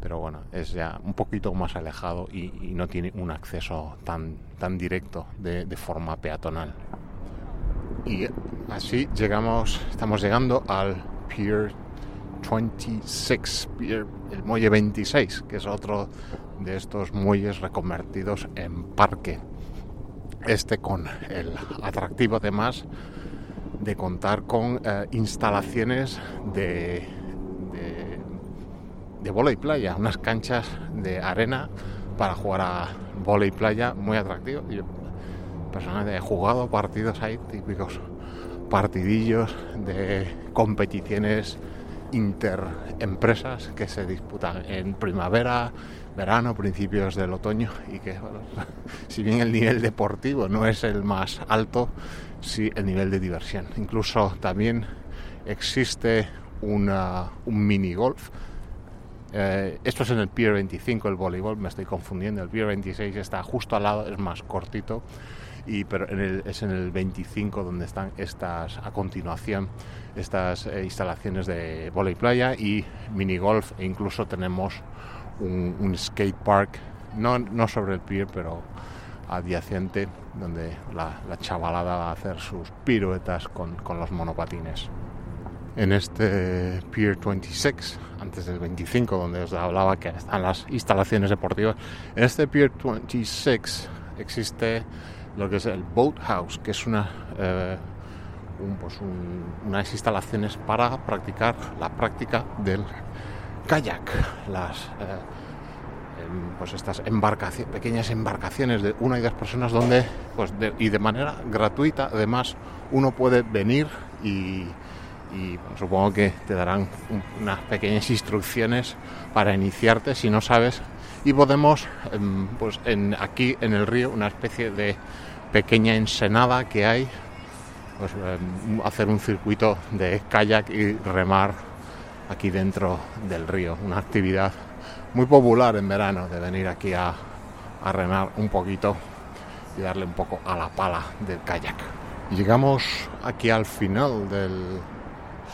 [SPEAKER 1] pero bueno, es ya un poquito más alejado y, y no tiene un acceso tan, tan directo de, de forma peatonal. Y así llegamos, estamos llegando al Pier 26, el muelle 26, que es otro de estos muelles reconvertidos en parque. Este con el atractivo además de contar con eh, instalaciones de, de, de playa, unas canchas de arena para jugar a volei playa muy atractivo. Yo personalmente he jugado partidos ahí típicos partidillos de competiciones interempresas que se disputan en primavera, verano, principios del otoño y que, *laughs* si bien el nivel deportivo no es el más alto, sí el nivel de diversión. Incluso también existe un mini golf. Eh, esto es en el Pier 25, el voleibol, me estoy confundiendo. El Pier 26 está justo al lado, es más cortito y pero en el, es en el 25 donde están estas a continuación estas eh, instalaciones de volei playa y mini golf e incluso tenemos un, un skate park no, no sobre el pier pero adyacente donde la, la, chavalada va a hacer sus piruetas con, con los monopatines. En este Pier 26, antes del 25, donde os hablaba que están las instalaciones deportivas, en este Pier 26 existe lo que es el Boathouse, que es una, eh, un, pues un, unas instalaciones para practicar la práctica del kayak, las eh, pues estas embarcaciones, pequeñas embarcaciones de una y dos personas donde pues de, y de manera gratuita además uno puede venir y, y bueno, supongo que te darán unas pequeñas instrucciones para iniciarte si no sabes y podemos em, pues aquí en el río una especie de pequeña ensenada que hay pues em, hacer un circuito de kayak y remar aquí dentro del río. Una actividad muy popular en verano de venir aquí a, a remar un poquito y darle un poco a la pala del kayak. Llegamos aquí al final del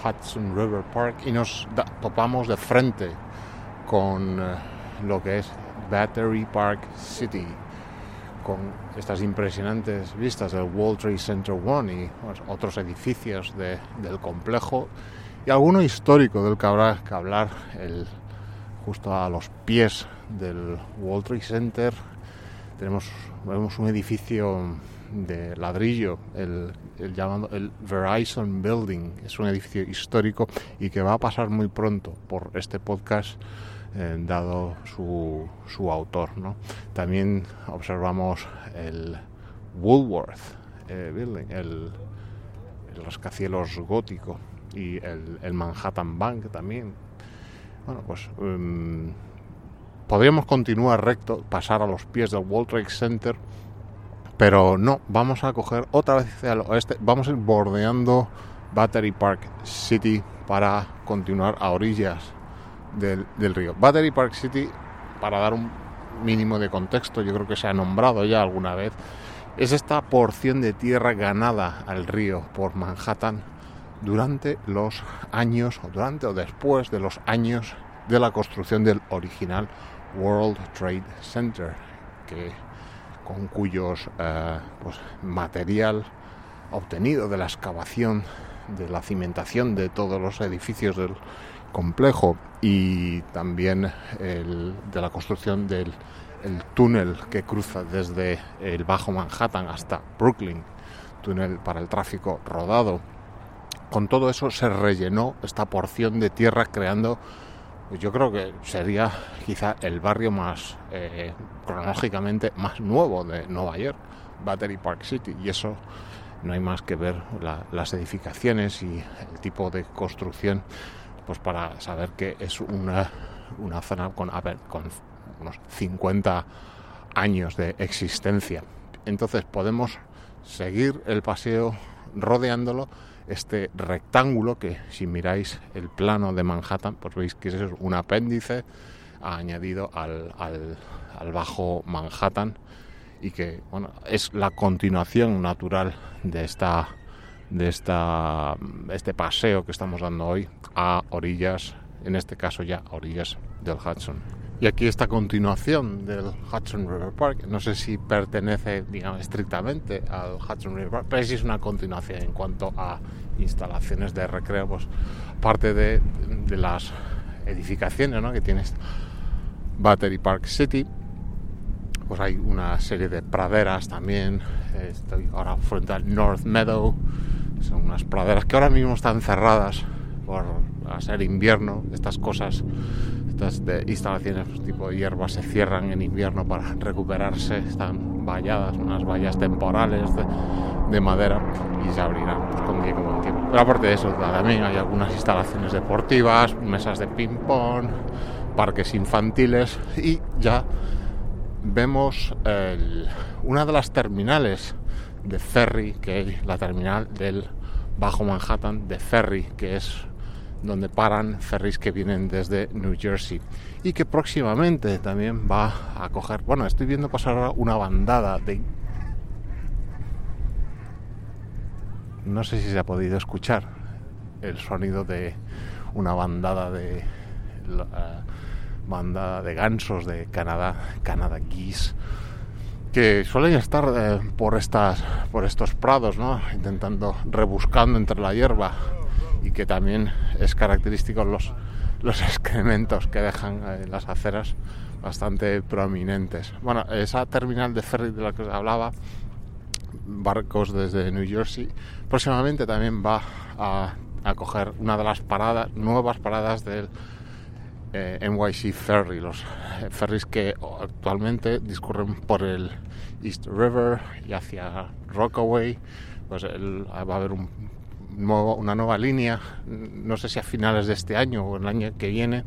[SPEAKER 1] Hudson River Park y nos topamos de frente con eh, lo que es Battery Park City, con estas impresionantes vistas del World Trade Center One y pues, otros edificios de, del complejo y alguno histórico del que habrá que hablar, el, justo a los pies del World Trade Center. Tenemos vemos un edificio de ladrillo, el, el, llamado el Verizon Building, es un edificio histórico y que va a pasar muy pronto por este podcast eh, dado su, su autor. ¿no? También observamos el Woolworth eh, Building, el, el, rascacielos gótico y el, Manhattan Bank también. Bueno, pues um, podríamos continuar recto, pasar a los pies del World Trade Center, pero no, vamos a coger otra vez hacia oeste, vamos a ir bordeando Battery Park City para continuar a orillas del, río. Battery Park City, para dar un mínimo de contexto, yo creo que se ha nombrado ya alguna vez, es esta porción de tierra ganada al río por Manhattan durante los años, o durante o después de los años de la construcción del original World Trade Center, que, con cuyos eh, pues, material obtenido de la excavación, de la cimentación de todos los edificios del complejo y también el, de la construcción del el túnel que cruza desde el Bajo Manhattan hasta Brooklyn, túnel para el tráfico rodado. Con todo eso se rellenó esta porción de tierra creando, pues yo creo que sería quizá el barrio más eh, cronológicamente más nuevo de Nueva York, Battery Park City, y eso no hay más que ver las edificaciones y el tipo de construcción pues para saber que es una, una zona con, unos 50 años de existencia. Entonces podemos seguir el paseo rodeándolo, este rectángulo que si miráis el plano de Manhattan, pues veis que es un apéndice añadido al, al bajo Manhattan y que bueno, es la continuación natural de esta de esta este paseo que estamos dando hoy a orillas, en este caso ya a orillas del Hudson. Y aquí esta continuación del Hudson River Park, no sé si pertenece, digamos, estrictamente al Hudson River Park, pero sí es una continuación en cuanto a instalaciones de recreo, pues parte de, de las edificaciones ¿no? que tiene Battery Park City pues hay una serie de praderas también. Estoy ahora frente al North Meadow. Son unas praderas que ahora mismo están cerradas por ser invierno. Estas cosas, estas de instalaciones pues, tipo hierba se cierran en invierno para recuperarse. Están valladas, unas vallas temporales de, madera y se abrirán pues, con tiempo, con tiempo. Pero aparte de eso, también hay algunas instalaciones deportivas, mesas de ping-pong, parques infantiles y ya vemos una de las terminales de ferry, que es la terminal del Bajo Manhattan de ferry, que es donde paran ferries que vienen desde New Jersey. Y que próximamente también va a coger, bueno, estoy viendo pasar ahora una bandada de... No sé si se ha podido escuchar el sonido de una bandada de... Uh, bandada de gansos de Canadá, Canada Geese, que suelen estar eh, por, estas, por estos prados, ¿no? intentando, rebuscando entre la hierba y que también es característico los, los *laughs* excrementos que dejan eh, las aceras bastante prominentes. Bueno, esa terminal de ferry de la que os hablaba, barcos desde New Jersey, próximamente también va a, a coger una de las paradas, nuevas paradas del eh, NYC Ferry, los eh, ferries que actualmente discurren por el East River y hacia Rockaway, pues va a haber una nueva línea, no sé si a finales de este año o el año que viene,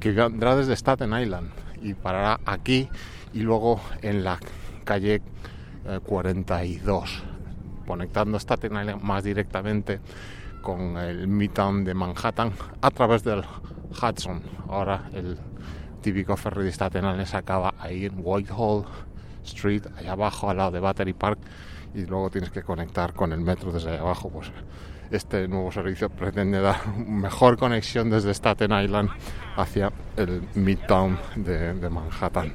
[SPEAKER 1] que vendrá desde Staten Island y parará aquí y luego en la calle 42, eh, conectando Staten Island más directamente con el Midtown de Manhattan a través del Hudson. Ahora el típico ferry de Staten Island acaba ahí en Whitehall Street, allá abajo al lado de Battery Park y luego tienes que conectar con el metro desde ahí abajo. Pues este nuevo servicio pretende dar *laughs* mejor conexión desde Staten Island hacia el Midtown de, Manhattan.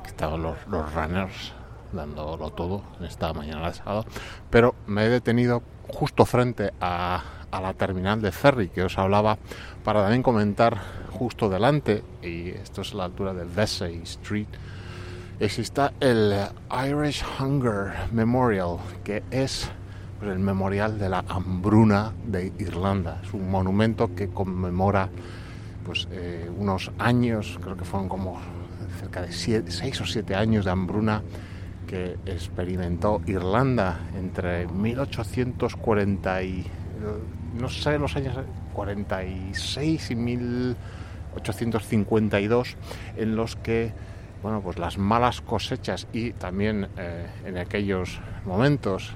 [SPEAKER 1] Aquí están los, los runners dándolo todo en esta mañana de sábado, pero me he detenido justo frente a, la terminal de ferry que os hablaba para también comentar justo delante, y esto es la altura de Vesey Street, existe el Irish Hunger Memorial, que es el memorial de la hambruna de Irlanda. Es un monumento que conmemora pues, eh, unos años, creo que fueron como cerca de 6 o 7 años de hambruna que experimentó Irlanda entre 1840 y no sé los años 46 y 1852 en los que bueno pues las malas cosechas y también eh, en aquellos momentos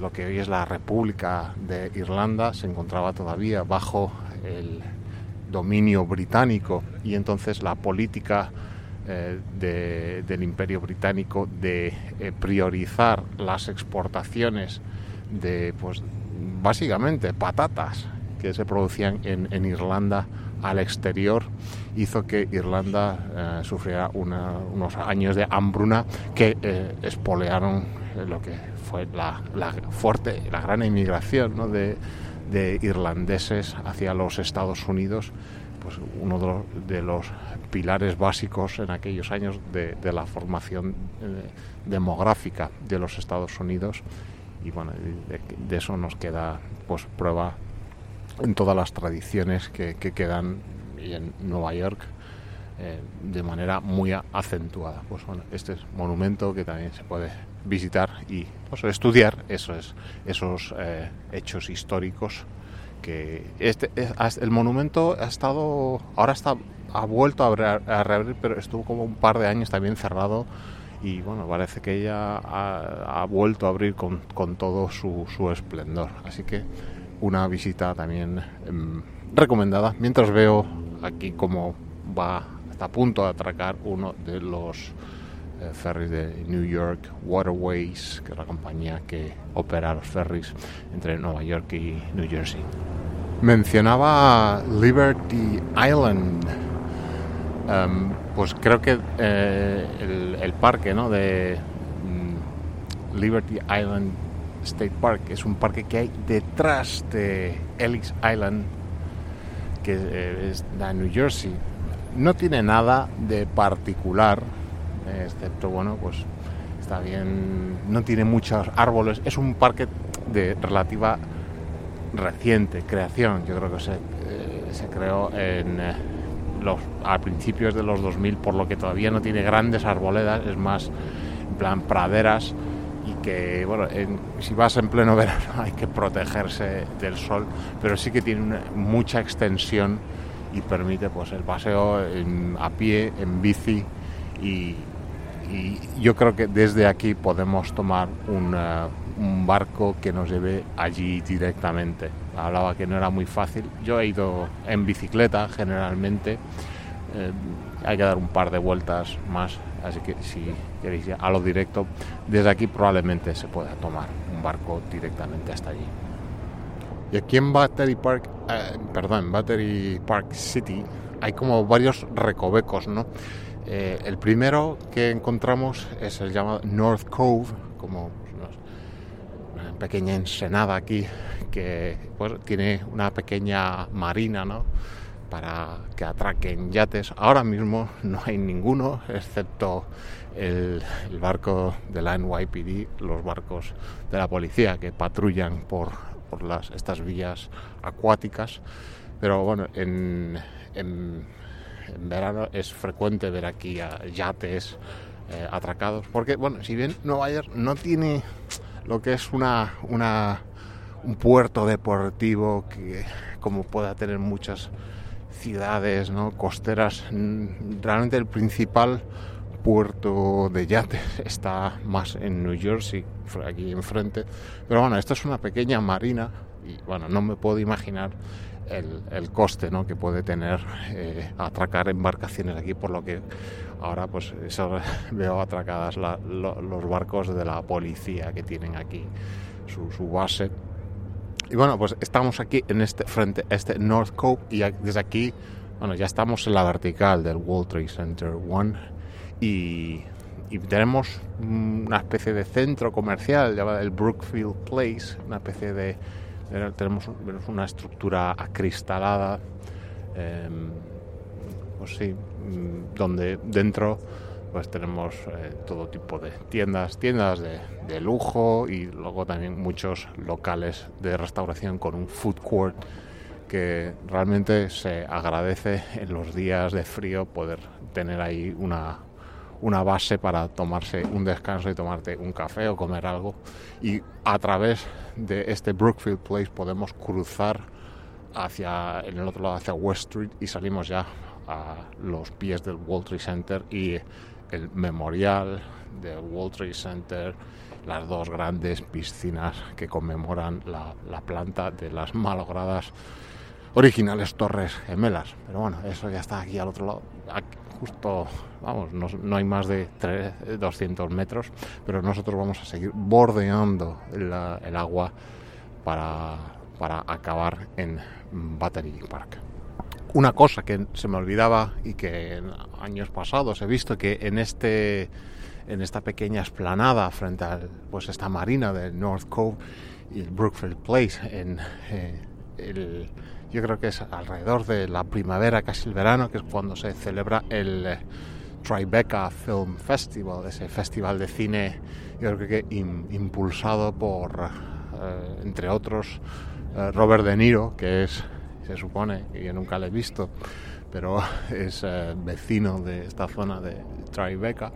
[SPEAKER 1] lo que hoy es la República de Irlanda se encontraba todavía bajo el dominio británico y entonces la política eh, del imperio británico de eh, priorizar las exportaciones de, pues, básicamente patatas que se producían en, Irlanda al exterior hizo que Irlanda eh, sufriera unos años de hambruna que espolearon lo que fue la, fuerte, la gran inmigración de, de irlandeses hacia los Estados Unidos pues uno de los, pilares básicos en aquellos años de, la formación eh, demográfica de los Estados Unidos. Y bueno de, eso nos queda pues prueba en todas las tradiciones que, quedan en Nueva York eh, de manera muy acentuada pues bueno este es monumento que también se puede visitar y pues, estudiar esos esos eh, hechos históricos que este, el monumento ha estado, ahora está, ha vuelto a, reabrir, pero estuvo como un par de años también cerrado y bueno, parece que ya ha, vuelto a abrir con, todo su, esplendor. Así que una visita también em, recomendada. Mientras veo aquí cómo va, está a punto de atracar uno de los eh, ferries de New York Waterways, que es la compañía que opera los ferries entre Nueva York y New Jersey. Mencionaba Liberty Island. Em, pues creo que eh, el, parque ¿no? de mm, Liberty Island State Park es un parque que hay detrás de Ellis Island, que eh, es de New Jersey. No tiene nada de particular, excepto, bueno, pues está bien, no tiene muchos árboles. Es un parque de relativa reciente creación. Yo creo que se, eh, se creó en eh, los, a principios de los 2000, por lo que todavía no tiene grandes arboledas, es más en plan praderas y que, bueno, si vas en pleno *laughs* verano hay que protegerse del sol, pero sí que tiene mucha extensión y permite pues el paseo a pie, en bici y, yo creo que desde aquí podemos tomar un, un barco que nos lleve allí directamente. Hablaba que no era muy fácil. Yo he ido en bicicleta generalmente. Eh, hay que dar un par de vueltas más, así que si queréis ir a lo directo, desde aquí probablemente se pueda tomar un barco directamente hasta allí. Y aquí en Battery Park, eh, perdón, Battery Park City, hay como varios recovecos, ¿no? Eh, el primero que encontramos es el llamado North Cove, como una pequeña ensenada aquí que pues, tiene una pequeña marina, ¿no? Para que atraquen yates. Ahora mismo no hay ninguno, excepto el, barco de la NYPD, los barcos de la policía que patrullan por, por las, estas vías acuáticas. Pero bueno, en, en en verano es frecuente ver aquí a yates eh, atracados, porque bueno, si bien Nueva York no tiene lo que es una, una un puerto deportivo que como pueda tener muchas ciudades ¿no? costeras, mm, realmente el principal puerto de yates *laughs* está más en New Jersey, aquí enfrente. Pero bueno, esto es una pequeña marina y bueno, no me puedo imaginar el, coste ¿no? que puede tener eh, atracar embarcaciones aquí, por lo que ahora pues eso, *laughs* veo atracadas los barcos de la policía que tienen aquí su, base. Y bueno, pues estamos aquí en este frente, este North Cove, y desde aquí, bueno, ya estamos en la vertical del World Trade Center One y, y tenemos una especie de centro comercial llamado el Brookfield Place, una especie de tenemos una estructura acristalada, em, pues sí, mm, donde dentro pues tenemos eh, todo tipo de tiendas, tiendas de, lujo y luego también muchos locales de restauración con un food court que realmente se agradece en los días de frío poder tener ahí una, una base para tomarse un descanso y tomarte un café o comer algo. Y a través de este Brookfield Place podemos cruzar hacia en el otro lado hacia West Street y salimos ya a los pies del World Trade Center y el memorial del World Trade Center, las dos grandes piscinas que conmemoran la, la planta de las malogradas originales torres gemelas. Pero bueno, eso ya está aquí al otro lado. justo, vamos, no, hay más de 200 metros, pero nosotros vamos a seguir bordeando el, agua para, para acabar en Battery Park. Una cosa que se me olvidaba y que en años pasados he visto que en este en esta pequeña esplanada frente a pues esta marina del North Cove y el Brookfield Place en eh, el, yo creo que es alrededor de la primavera casi el verano que es cuando se celebra el eh, Tribeca Film Festival ese festival de cine yo creo que impulsado por eh, entre otros Robert De Niro que es se supone que yo nunca lo he visto pero *laughs* es vecino de esta zona de Tribeca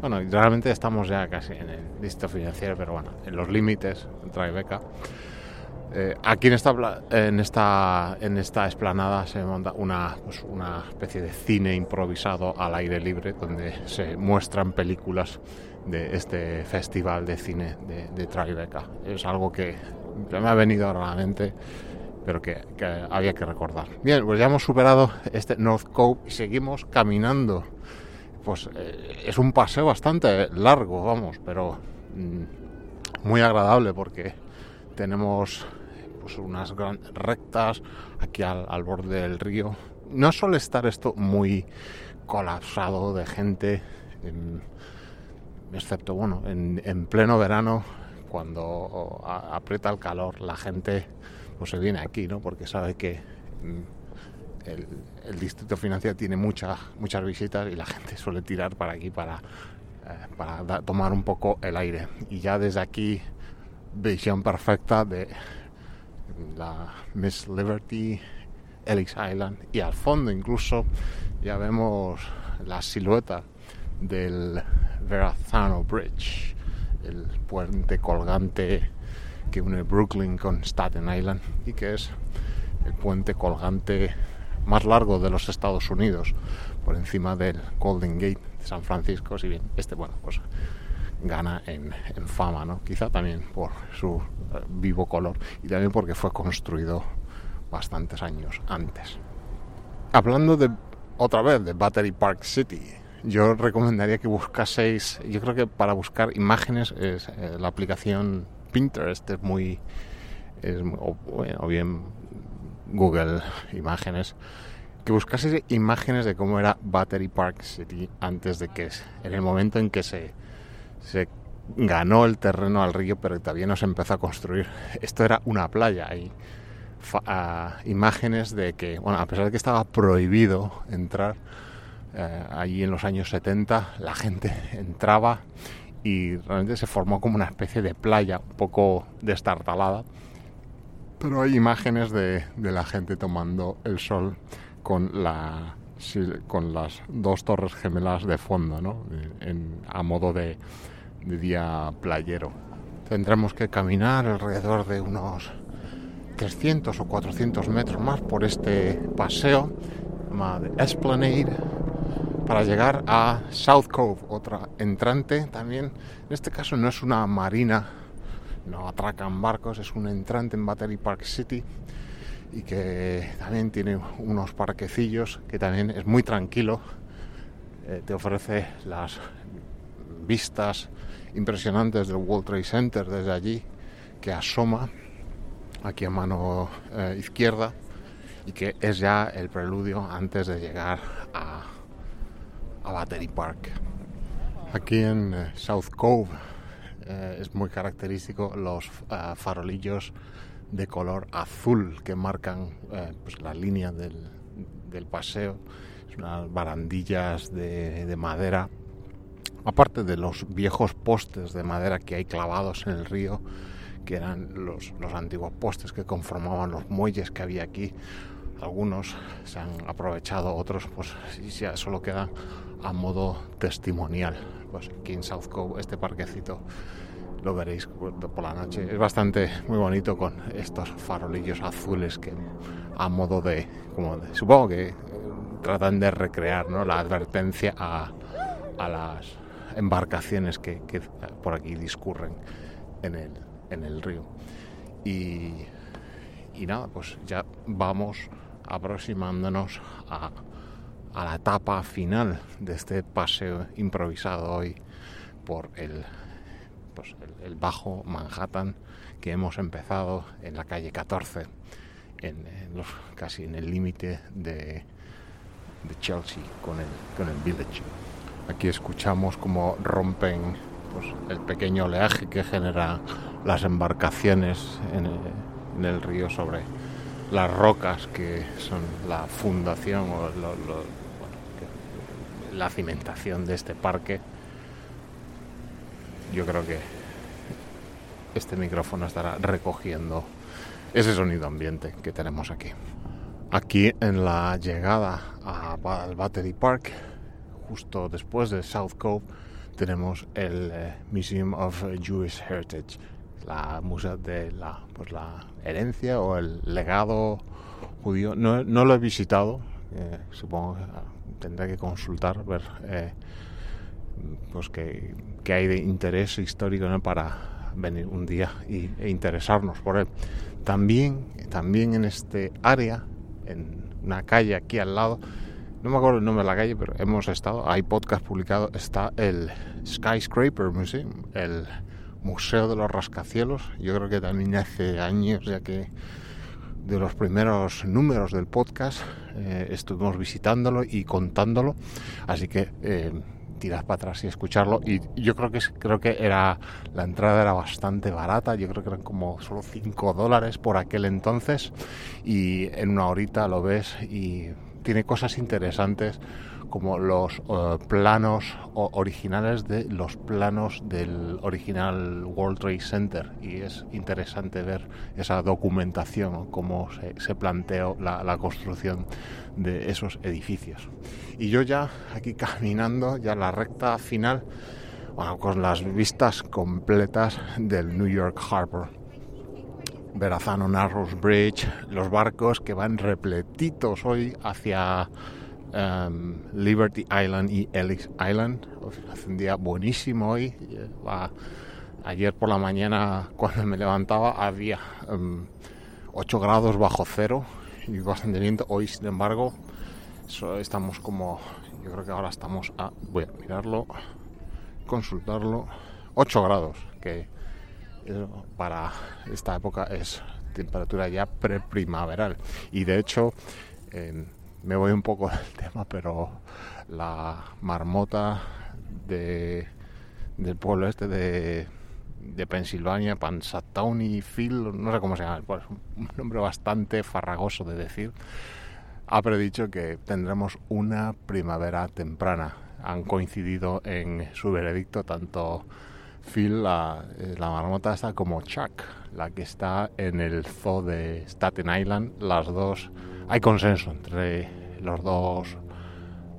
[SPEAKER 1] bueno, realmente estamos ya casi en el listo financiero, pero bueno, en los límites, trae beca. Eh, aquí en esta, en, esta, en esta esplanada se monta una, pues una especie de cine improvisado al aire libre donde se muestran películas de este festival de cine de, de Tribeca. Es algo que me ha venido a la mente, pero que, que había que recordar. Bien, pues ya hemos superado este North Cove y seguimos caminando pues eh, es un paseo bastante largo, vamos, pero mm, muy agradable porque tenemos pues unas grandes rectas aquí al, borde del río. No suele estar esto muy colapsado de gente, excepto bueno, en, pleno verano, cuando aprieta el calor, la gente pues se viene aquí, ¿no? Porque sabe que mm, el, distrito financiero tiene muchas muchas visitas y la gente suele tirar para aquí para, eh, para tomar un poco el aire. Y ya desde aquí, visión perfecta de la Miss Liberty, Ellis Island y al fondo incluso ya vemos la silueta del Verrazano Bridge, el puente colgante que une Brooklyn con Staten Island y que es el puente colgante más largo de los Estados Unidos, por encima del Golden Gate de San Francisco. Si bien este, bueno, pues gana en, fama, ¿no? Quizá también por su eh, vivo color y también porque fue construido bastantes años antes. Hablando de otra vez de Battery Park City, yo recomendaría que buscaseis, yo creo que para buscar imágenes es, eh, la aplicación Pinterest es muy, es, o bien Google Imágenes, que buscase imágenes de cómo era Battery Park City antes de que, en el momento en que se, se ganó el terreno al río, pero todavía no se empezó a construir. Esto era una playa. Hay imágenes de que, bueno, a pesar de que estaba prohibido entrar, eh, allí en los años 70 la gente *laughs* entraba y realmente se formó como una especie de playa un poco destartalada pero hay imágenes de, la gente tomando el sol con, la, con las dos torres gemelas de fondo, ¿no? a modo de, día playero. Tendremos que caminar alrededor de unos 300 o 400 metros más por este paseo llamado Esplanade para llegar a South Cove, otra entrante también. En este caso no es una marina no atracan barcos, es un entrante en Battery Park City y que también tiene unos parquecillos que también es muy tranquilo, eh, te ofrece las vistas impresionantes del World Trade Center desde allí, que asoma aquí a mano eh, izquierda y que es ya el preludio antes de llegar a, a Battery Park. Aquí en eh, South Cove eh, es muy característico los eh, farolillos de color azul que marcan eh, pues la línea del, paseo, unas barandillas de, madera, aparte de los viejos postes de madera que hay clavados en el río, que eran los, los antiguos postes que conformaban los muelles que había aquí. Algunos se han aprovechado, otros pues ya solo quedan a modo testimonial. Pues aquí en South Cove, este parquecito lo veréis por la noche. Es bastante muy bonito con estos farolillos azules que a modo de, como supongo que eh, tratan de recrear ¿no? la advertencia a, a las embarcaciones que, que, por aquí discurren en el, en el río. Y, y nada, pues ya vamos aproximándonos a, a la etapa final de este paseo improvisado hoy por el, pues el, bajo Manhattan que hemos empezado en la calle 14, en, casi en el límite de, de, Chelsea con el, con el Village. Aquí escuchamos cómo rompen pues, el pequeño oleaje que genera las embarcaciones en el, en el río sobre las rocas que son la fundación o la cimentación de este parque. Yo creo que este micrófono estará recogiendo ese sonido ambiente que tenemos aquí. Aquí en la llegada al Battery Park, justo después de South Cove, tenemos el eh, Museum of Jewish Heritage, la museo de la, pues la herencia o el legado judío. No, no lo he visitado, eh, supongo tendré que consultar, ver eh, pues qué, hay de interés histórico para venir un día y, e interesarnos por él. También, también en este área, en una calle aquí al lado, no me acuerdo el nombre de la calle, pero hemos estado, hay podcast publicado, está el Skyscraper Museum, el Museo de los Rascacielos. Yo creo que también hace años ya que de los primeros números del podcast eh, estuvimos visitándolo y contándolo, así que eh, tirad para atrás y escucharlo. Y yo creo que creo que era la entrada era bastante barata, yo creo que eran como solo 5 dólares por aquel entonces y en una horita lo ves y tiene cosas interesantes como los eh, planos originales de los planos del original World Trade Center y es interesante ver esa documentación, cómo se, planteó la, construcción de esos edificios. Y yo ya aquí *laughs* caminando, ya la recta final, con las vistas completas del New York Harbor. Verrazano Narrows Bridge, los barcos que van repletitos hoy hacia Um, Liberty Island y Ellis Island. Hace un día buenísimo hoy. ayer por la mañana *laughs* cuando me levantaba había 8 um, grados bajo cero y bastante viento. Hoy sin embargo estamos como, yo creo que ahora estamos a, voy a mirarlo, consultarlo, 8 grados, que para esta época es temperatura ya preprimaveral. Y de hecho, me voy un poco *laughs* del tema, pero la marmota de, del pueblo este de, de Pensilvania, Pansatowny Phil, no sé cómo se llama, pues un nombre bastante farragoso de decir, ha predicho que tendremos una primavera temprana. Han coincidido en su veredicto tanto Phil, la, eh, la marmota está como Chuck, la que está en el zoo de Staten Island, las dos hay consenso entre los dos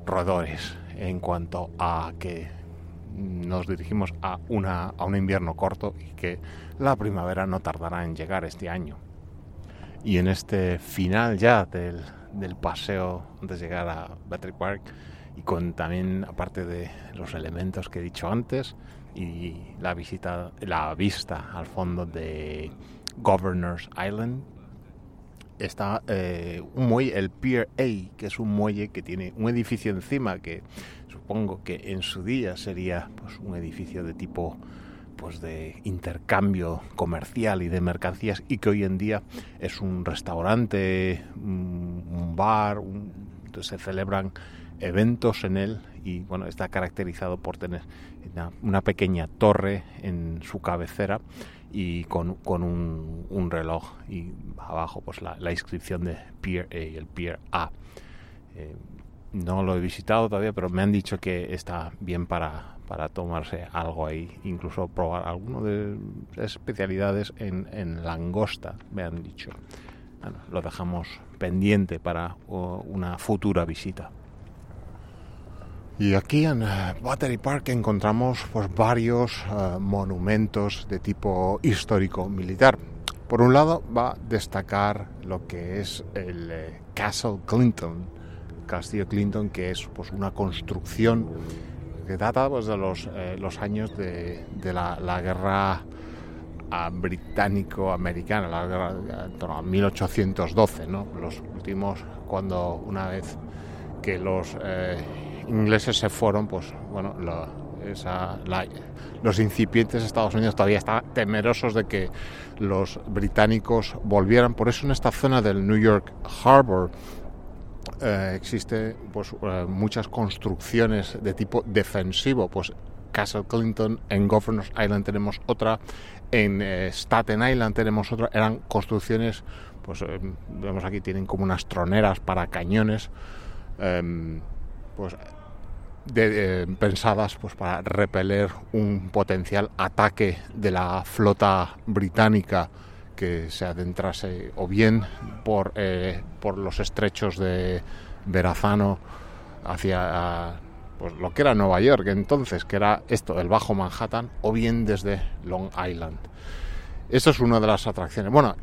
[SPEAKER 1] roedores en cuanto a que nos dirigimos a, una, a un invierno corto y que la primavera no tardará en llegar este año. Y en este final ya del, del paseo antes de llegar a Battery Park y con también aparte de los elementos que he dicho antes y la visita la vista al fondo de Governor's Island está eh, un muelle, el Pier A, que es un muelle que tiene un edificio encima que supongo que en su día sería pues, un edificio de tipo pues de intercambio comercial y de mercancías y que hoy en día es un restaurante, un, bar, se celebran eventos en él y bueno está caracterizado por tener una pequeña torre en su cabecera y con, con un, un, reloj y abajo pues la, la, inscripción de Pier A, el Pier A. Eh, no lo he visitado todavía, pero me han dicho que está bien para, para tomarse algo ahí, incluso probar alguno de especialidades en, en langosta, me han dicho. Lo dejamos pendiente para una futura visita. Y aquí en eh, Battery Park encontramos pues, varios eh, monumentos de tipo histórico militar. Por un lado va a destacar lo que es el eh, Castle Clinton, Castillo Clinton, que es pues, una construcción que data pues, de los, los años de, de la, la, guerra británico-americana, la guerra en torno a 1812, ¿no? Los últimos, cuando una vez que los ingleses se fueron, pues bueno, los incipientes Estados Unidos todavía están temerosos de que los británicos volvieran. Por eso en esta zona del New York Harbor eh, existe pues, eh, muchas construcciones de tipo defensivo, pues Castle Clinton, en Governors Island tenemos otra, en eh, Staten Island tenemos otra, eran construcciones, pues vemos aquí tienen como unas troneras para cañones, em, pues pensadas pues para repeler un potencial ataque de la flota británica que se adentrase o bien por, eh, por los estrechos de Verazano hacia pues, lo que era Nueva York entonces, que era esto, el Bajo Manhattan, o bien desde Long Island. Esto es una de las atracciones. Bueno,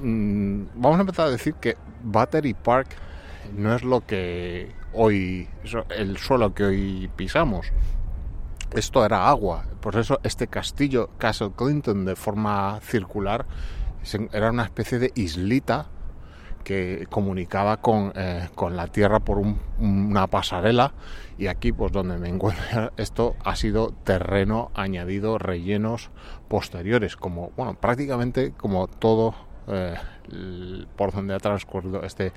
[SPEAKER 1] mm, vamos a empezar a decir que Battery Park no es lo que hoy, el suelo que hoy pisamos. Esto era agua, por eso este castillo Castle Clinton de forma circular era una especie de islita que comunicaba con, eh, con la Tierra por una pasarela y aquí pues donde me encuentro esto ha sido terreno añadido, rellenos posteriores, como bueno, prácticamente como todo eh, por donde ha transcurrido este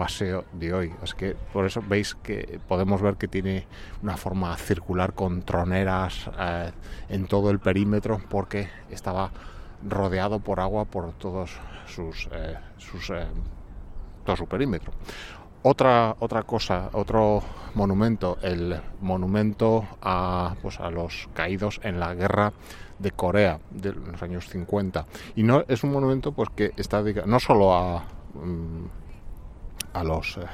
[SPEAKER 1] paseo de hoy. Es que por eso veis que podemos ver que tiene una forma circular con troneras eh, en todo el perímetro porque estaba rodeado por agua por todos sus, eh, sus eh, todo su perímetro. Otra, otra cosa, otro monumento, el monumento a, pues, a los caídos en la guerra de Corea de los años 50. Y no es un monumento pues que está dedicado no solo a, mm, a los eh,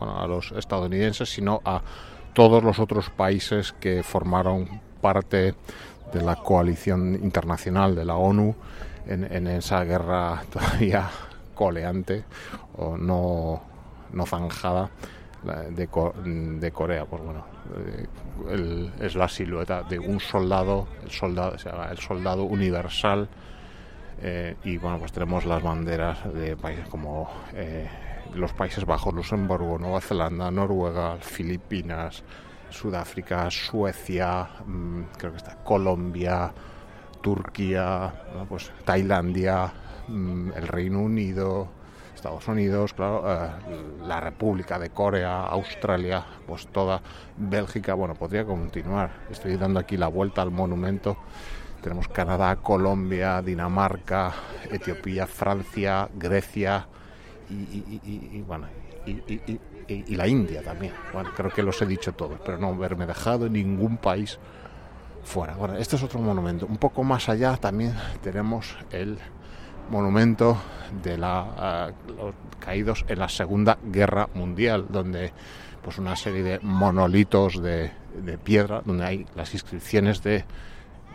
[SPEAKER 1] a los estadounidenses, sino a todos los otros países que formaron parte de la coalición internacional de la ONU en, esa guerra *laughs* todavía coleante o no, no zanjada de, de Corea. Pues bueno, eh, es la silueta de un soldado, el soldado, el soldado universal. Eh, y bueno, pues tenemos las banderas de países como los Países Bajos, Luxemburgo, Nueva Zelanda, Noruega, Filipinas, Sudáfrica, Suecia, mm, creo que está Colombia, Turquía, pues Tailandia, mm, el Reino Unido, Estados Unidos, claro, eh, la República de Corea, Australia, pues toda Bélgica, bueno, podría continuar. Estoy dando aquí la vuelta al monumento. Tenemos Canadá, Colombia, Dinamarca, Etiopía, Francia, Grecia y, bueno, y, la India también. Creo que los he dicho todos, pero no haberme dejado ningún país fuera. Bueno, este es otro monumento. Un poco más allá también tenemos el monumento de la, los caídos en la Segunda Guerra Mundial, donde pues una serie de monolitos de piedra, donde hay las inscripciones de,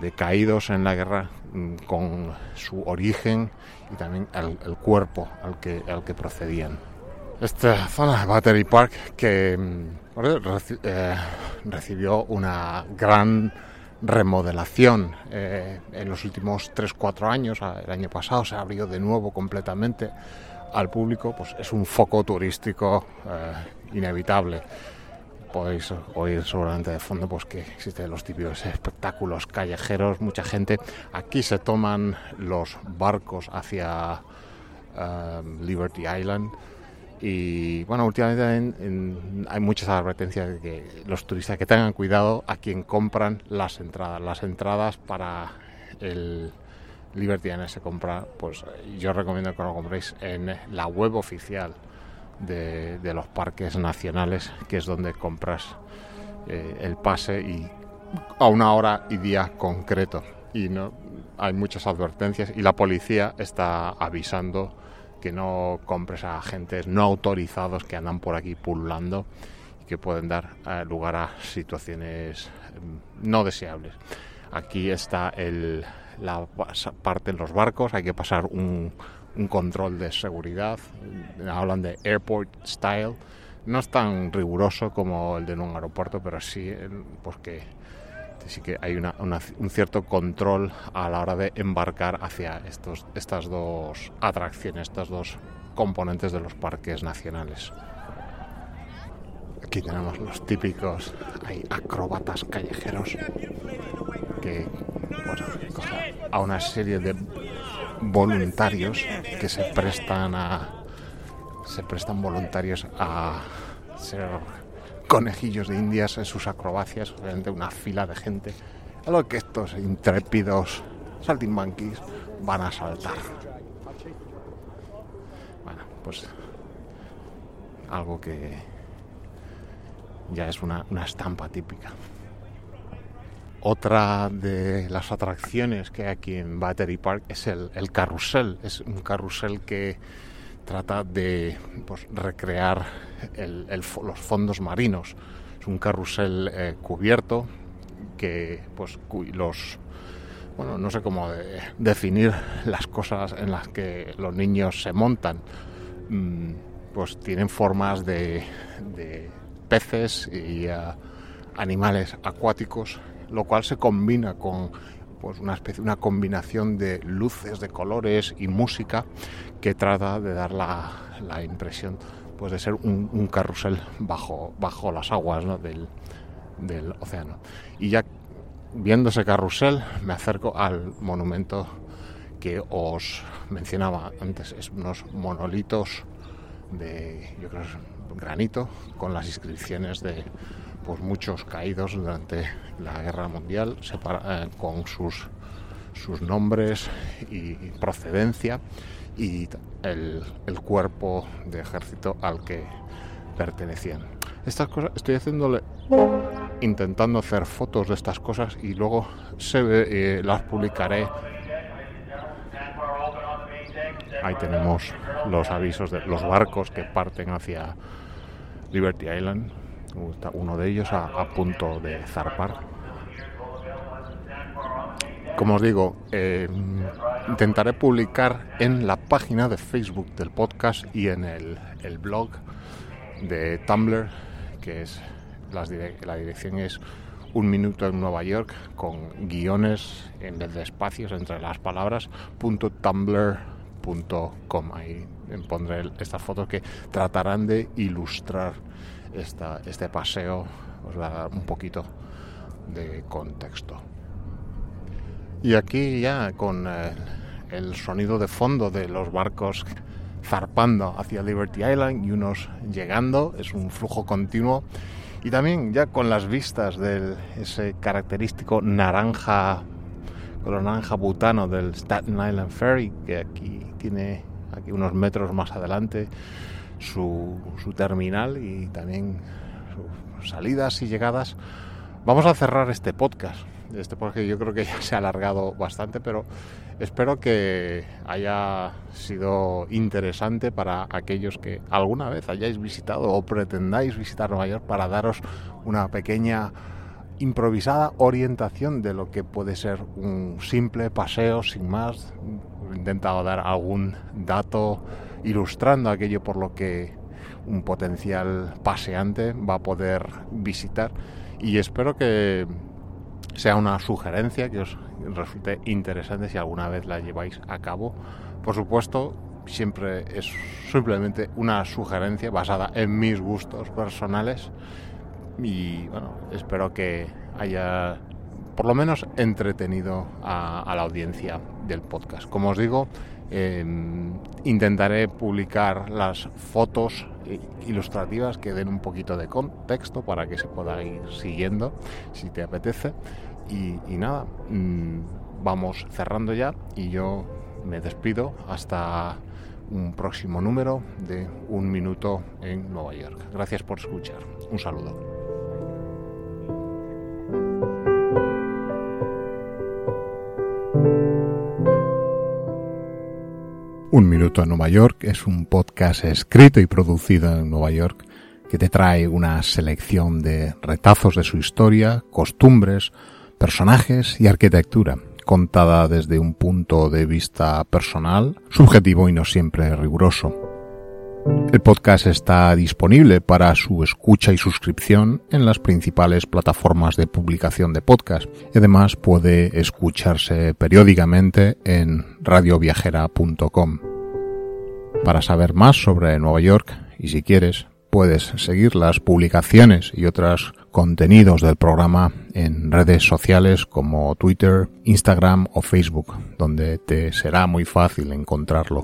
[SPEAKER 1] de, caídos en la guerra mm, con su origen y también el, cuerpo al que, al que procedían esta zona, Battery Park, que mm, eh, recibió una gran remodelación eh, en los últimos 3-4 años. El año pasado se abrió de nuevo completamente al público. Pues es un foco turístico eh, inevitable. Podéis oír seguramente de fondo pues que existen los típicos espectáculos callejeros, mucha gente. Aquí se toman los barcos hacia Liberty Island y bueno, últimamente hay muchas advertencias de que los turistas que tengan cuidado a quien compran las entradas. Las entradas para el Liberty Inn se compra, pues yo recomiendo que lo compréis en la web oficial de, los parques nacionales, que es donde compras eh, el pase y a una hora y día concreto. Y no hay muchas advertencias y la policía está avisando que no compres a agentes no autorizados que andan por aquí pululando y que pueden dar eh, lugar a situaciones mm, no deseables. Aquí está el, la parte en los barcos, hay que pasar un, un control de seguridad, hablan de airport style, no es tan riguroso como el de un aeropuerto, pero sí pues que sí que hay un cierto control a la hora de embarcar hacia estos, estas dos atracciones, estas dos componentes de los parques nacionales. Aquí tenemos los típicos hay acróbatas callejeros que a una serie de voluntarios que se prestan a se prestan voluntarios a ser conejillos de indias en sus acrobacias, obviamente una fila de gente, a lo que estos intrépidos saltimbanquis van a saltar. Bueno, pues algo que ya es una, estampa típica. Otra de las atracciones que hay aquí en Battery Park es el, el carrusel. Es un carrusel que trata de pues, recrear los fondos marinos. Es un carrusel eh, cubierto que pues los bueno no sé cómo definir las cosas en las que los niños se montan mm, pues tienen formas de, peces y eh, animales acuáticos lo cual se combina con pues una especie, una combinación de luces, de colores y música que trata de dar la, la impresión pues de ser un, carrusel bajo, bajo las aguas del, del océano. Y ya viendo ese carrusel me acerco al monumento que os mencionaba antes, es unos monolitos de, yo creo, granito con las inscripciones de pues muchos caídos durante la guerra mundial eh, con sus, sus nombres y procedencia y el, el, cuerpo de ejército al que pertenecían. Estas cosas estoy haciéndole intentando hacer fotos de estas cosas y luego se eh, las publicaré. Ahí tenemos los avisos de los barcos que parten hacia Liberty Island uno de ellos a, punto de zarpar. Como os digo, eh, intentaré publicar en la página de Facebook del podcast y en el, blog de Tumblr, que es la dirección es un minuto en Nueva York con guiones en vez de espacios entre las palabras .tumblr.com ahí pondré estas fotos que tratarán de ilustrar este paseo os va a dar un poquito de contexto. Y aquí ya con eh, el sonido de fondo de los barcos zarpando hacia Liberty Island y unos llegando, es un flujo continuo. Y también ya con las vistas de ese característico naranja, color naranja butano del Staten Island Ferry, que aquí tiene aquí unos metros más adelante su, terminal y también sus salidas y llegadas. Vamos a cerrar este podcast. Este podcast yo creo que ya se ha alargado bastante, pero espero que haya sido interesante para aquellos que alguna vez hayáis visitado o pretendáis visitar Nueva York para daros una pequeña improvisada orientación de lo que puede ser un simple paseo sin más. He intentado dar algún dato ilustrando aquello por lo que un potencial paseante va a poder visitar y espero que sea una sugerencia que os resulte interesante si alguna vez la lleváis a cabo. Por supuesto, siempre es simplemente una sugerencia basada en mis gustos personales y bueno, espero que haya por lo menos entretenido a, la audiencia del podcast. Como os digo, Em, intentaré publicar las fotos ilustrativas que den un poquito de contexto para que se pueda ir siguiendo si te apetece. Y, nada, mm, vamos cerrando ya y yo me despido hasta un próximo número de Un Minuto en Nueva York. Gracias por escuchar. Un saludo. Un Minuto en Nueva York es un podcast escrito y producido en Nueva York que te trae una selección de retazos de su historia, costumbres, personajes y arquitectura, contada desde un punto de vista personal, subjetivo y no siempre riguroso. El podcast está disponible para su escucha y suscripción en las principales plataformas de publicación de podcast además puede escucharse periódicamente en radioviajera.com. Para saber más sobre Nueva York y si quieres puedes seguir las publicaciones y otros contenidos del programa en redes sociales como Twitter, Instagram o Facebook, donde te será muy fácil encontrarlo.